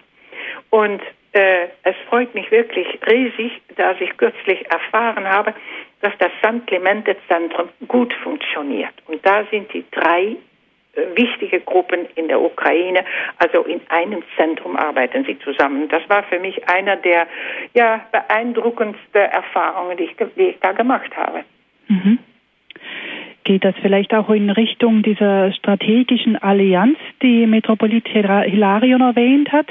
Und äh, es freut mich wirklich riesig, dass ich kürzlich erfahren habe, dass das St. Clemente Zentrum gut funktioniert. Und da sind die drei äh, wichtige Gruppen in der Ukraine, also in einem Zentrum arbeiten sie zusammen. Das war für mich einer der ja, beeindruckendsten Erfahrungen, die ich, die ich da gemacht habe. Mhm geht das vielleicht auch in Richtung dieser strategischen Allianz, die Metropolit Hilarion erwähnt hat.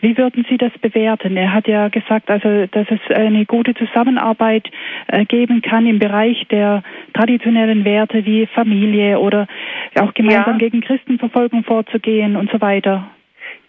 Wie würden Sie das bewerten? Er hat ja gesagt, also, dass es eine gute Zusammenarbeit äh, geben kann im Bereich der traditionellen Werte wie Familie oder auch gemeinsam ja. gegen Christenverfolgung vorzugehen und so weiter.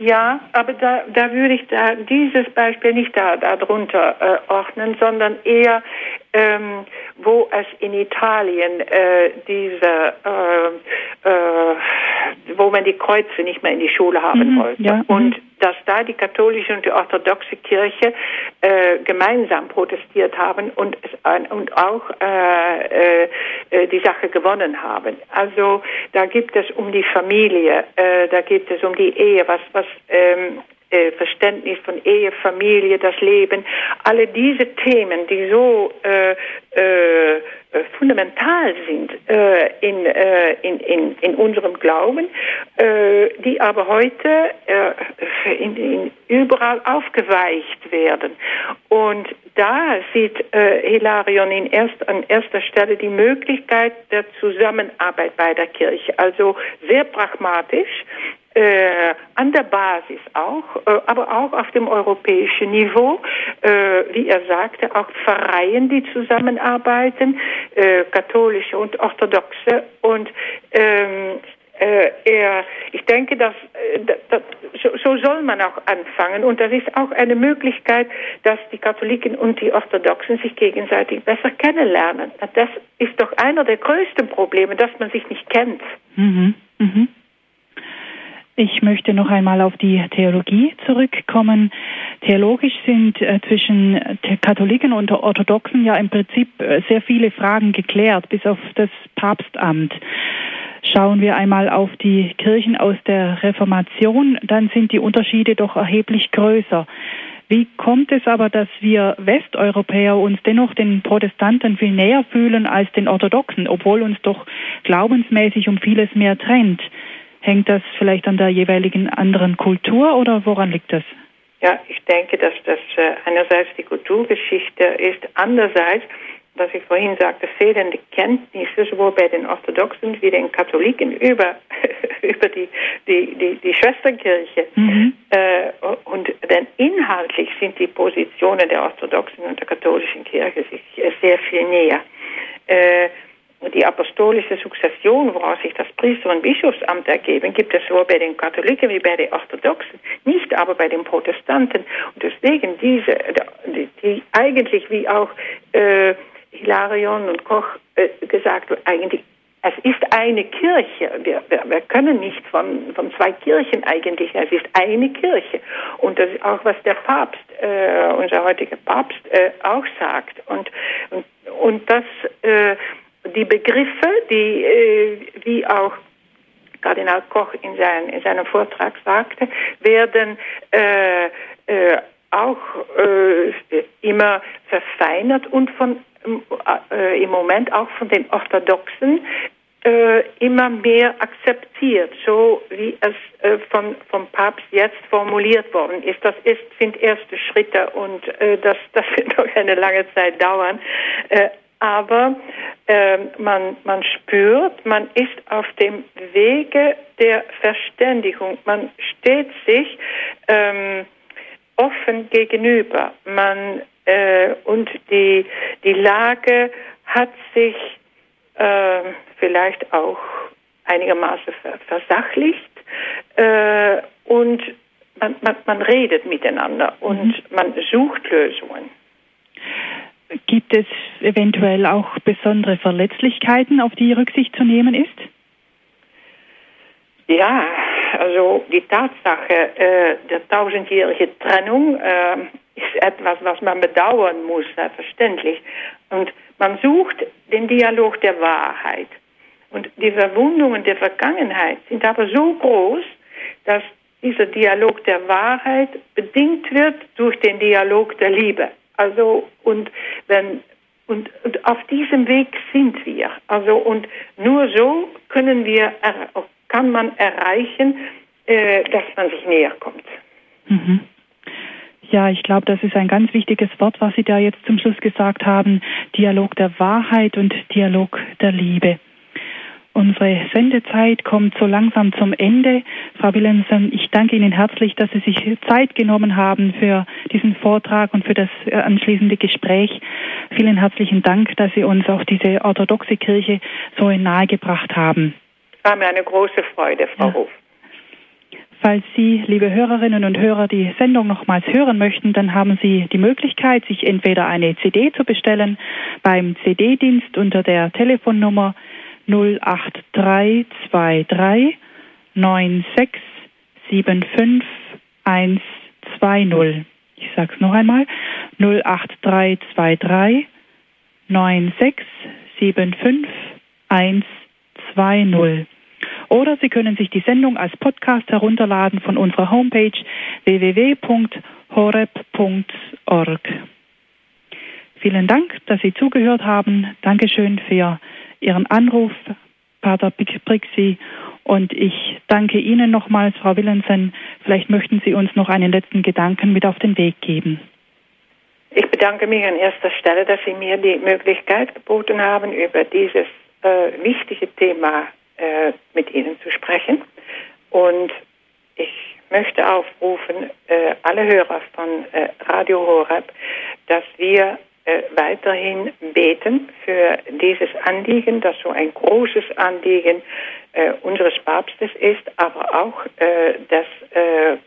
Ja, aber da, da würde ich da dieses Beispiel nicht da, darunter äh, ordnen, sondern eher ähm, wo es in Italien äh, diese, äh, äh, wo man die Kreuze nicht mehr in die Schule haben mhm, wollte. Ja, mhm. und dass da die katholische und die orthodoxe Kirche äh, gemeinsam protestiert haben und, und auch äh, äh, die Sache gewonnen haben. Also da gibt es um die Familie, äh, da gibt es um die Ehe, was, was ähm, äh, Verständnis von Ehe, Familie, das Leben, alle diese Themen, die so äh, äh, fundamental sind äh, in, äh, in, in, in unserem Glauben, äh, die aber heute äh, in, in überall aufgeweicht werden. Und da sieht äh, Hilarion in erst, an erster Stelle die Möglichkeit der Zusammenarbeit bei der Kirche, also sehr pragmatisch, äh, an der Basis auch, äh, aber auch auf dem europäischen Niveau, äh, wie er sagte, auch Pfarreien, die zusammenarbeiten, äh, katholische und orthodoxe und ähm, äh, er, ich denke, dass, äh, dass so, so, soll man auch anfangen und das ist auch eine Möglichkeit, dass die Katholiken und die Orthodoxen sich gegenseitig besser kennenlernen. Das ist doch einer der größten Probleme, dass man sich nicht kennt. Mhm. Mhm. Ich möchte noch einmal auf die Theologie zurückkommen. Theologisch sind äh, zwischen Katholiken und Orthodoxen ja im Prinzip äh, sehr viele Fragen geklärt, bis auf das Papstamt. Schauen wir einmal auf die Kirchen aus der Reformation, dann sind die Unterschiede doch erheblich größer. Wie kommt es aber, dass wir Westeuropäer uns dennoch den Protestanten viel näher fühlen als den Orthodoxen, obwohl uns doch glaubensmäßig um vieles mehr trennt? Hängt das vielleicht an der jeweiligen anderen Kultur oder woran liegt das? Ja, ich denke, dass das äh, einerseits die Kulturgeschichte ist, andererseits, was ich vorhin sagte, fehlende Kenntnisse sowohl bei den Orthodoxen wie den Katholiken über, über die, die, die, die Schwesterkirche. Mhm. Äh, und denn inhaltlich sind die Positionen der Orthodoxen und der katholischen Kirche sich sehr viel näher. Äh, die apostolische Sukzession, woraus sich das Priester- und Bischofsamt ergeben, gibt es sowohl bei den Katholiken wie bei den Orthodoxen, nicht aber bei den Protestanten. Und deswegen diese, die, die eigentlich wie auch äh, Hilarion und Koch äh, gesagt, eigentlich es ist eine Kirche. Wir, wir, wir, können nicht von, von zwei Kirchen eigentlich. Es ist eine Kirche. Und das ist auch, was der Papst, äh, unser heutiger Papst, äh, auch sagt. Und, und, und das, äh, die Begriffe, die, äh, wie auch Kardinal Koch in, sein, in seinem Vortrag sagte, werden äh, äh, auch äh, immer verfeinert und von, äh, im Moment auch von den Orthodoxen äh, immer mehr akzeptiert, so wie es von, vom Papst jetzt formuliert worden ist. Das ist, sind erste Schritte und das, das wird noch eine lange Zeit dauern. Aber äh, man, man spürt, man ist auf dem Wege der Verständigung. Man steht sich ähm, offen gegenüber. Man äh, und die die Lage hat sich äh, vielleicht auch einigermaßen versachlicht äh, und man, man, man, redet miteinander und mhm. man sucht Lösungen. Gibt es eventuell auch besondere Verletzlichkeiten, auf die Rücksicht zu nehmen ist? Ja, also die Tatsache äh, der tausendjährigen Trennung äh, ist etwas, was man bedauern muss, selbstverständlich. Und man sucht den Dialog der Wahrheit. Und die Verwundungen der Vergangenheit sind aber so groß, dass dieser Dialog der Wahrheit bedingt wird durch den Dialog der Liebe. Also und wenn und, und auf diesem Weg sind wir. Also und nur so können wir kann man erreichen, äh, dass man sich näher kommt. Mhm. Ja, ich glaube, das ist ein ganz wichtiges Wort, was Sie da jetzt zum Schluss gesagt haben. Dialog der Wahrheit und Dialog der Liebe. Unsere Sendezeit kommt so langsam zum Ende. Frau Willemsen, ich danke Ihnen herzlich, dass Sie sich Zeit genommen haben für diesen Vortrag und für das äh, anschließende Gespräch. Vielen herzlichen Dank, dass Sie uns auch diese orthodoxe Kirche so nahegebracht haben. War mir eine große Freude, Frau ja. Ruf. Falls Sie, liebe Hörerinnen und Hörer, die Sendung nochmals hören möchten, dann haben Sie die Möglichkeit, sich entweder eine CD zu bestellen beim CD-Dienst unter der Telefonnummer 08323 9675 120. Ich sage es noch einmal. 08323 9675 120. Oder Sie können sich die Sendung als Podcast herunterladen von unserer Homepage www.horeb.org. Vielen Dank, dass Sie zugehört haben. Dankeschön für Ihren Anruf, Pater Brixi. Und ich danke Ihnen nochmals, Frau Willensen. Vielleicht möchten Sie uns noch einen letzten Gedanken mit auf den Weg geben. Ich bedanke mich an erster Stelle, dass Sie mir die Möglichkeit geboten haben, über dieses äh, wichtige Thema äh, mit Ihnen zu sprechen. Und ich möchte aufrufen, äh, alle Hörer von äh, Radio Horeb, dass wir äh, weiterhin beten für dieses Anliegen, das so ein großes Anliegen äh, unseres Papstes ist, aber auch äh, des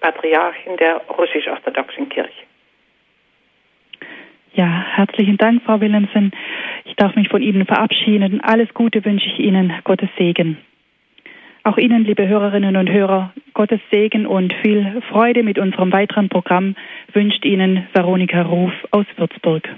Patriarchen der russisch-orthodoxen Kirche. Ja, herzlichen Dank, Frau Willemsen. Ich darf mich von Ihnen verabschieden. Alles Gute wünsche ich Ihnen. Gottes Segen. Auch Ihnen, liebe Hörerinnen und Hörer, Gottes Segen und viel Freude mit unserem weiteren Programm wünscht Ihnen Veronika Ruf aus Würzburg.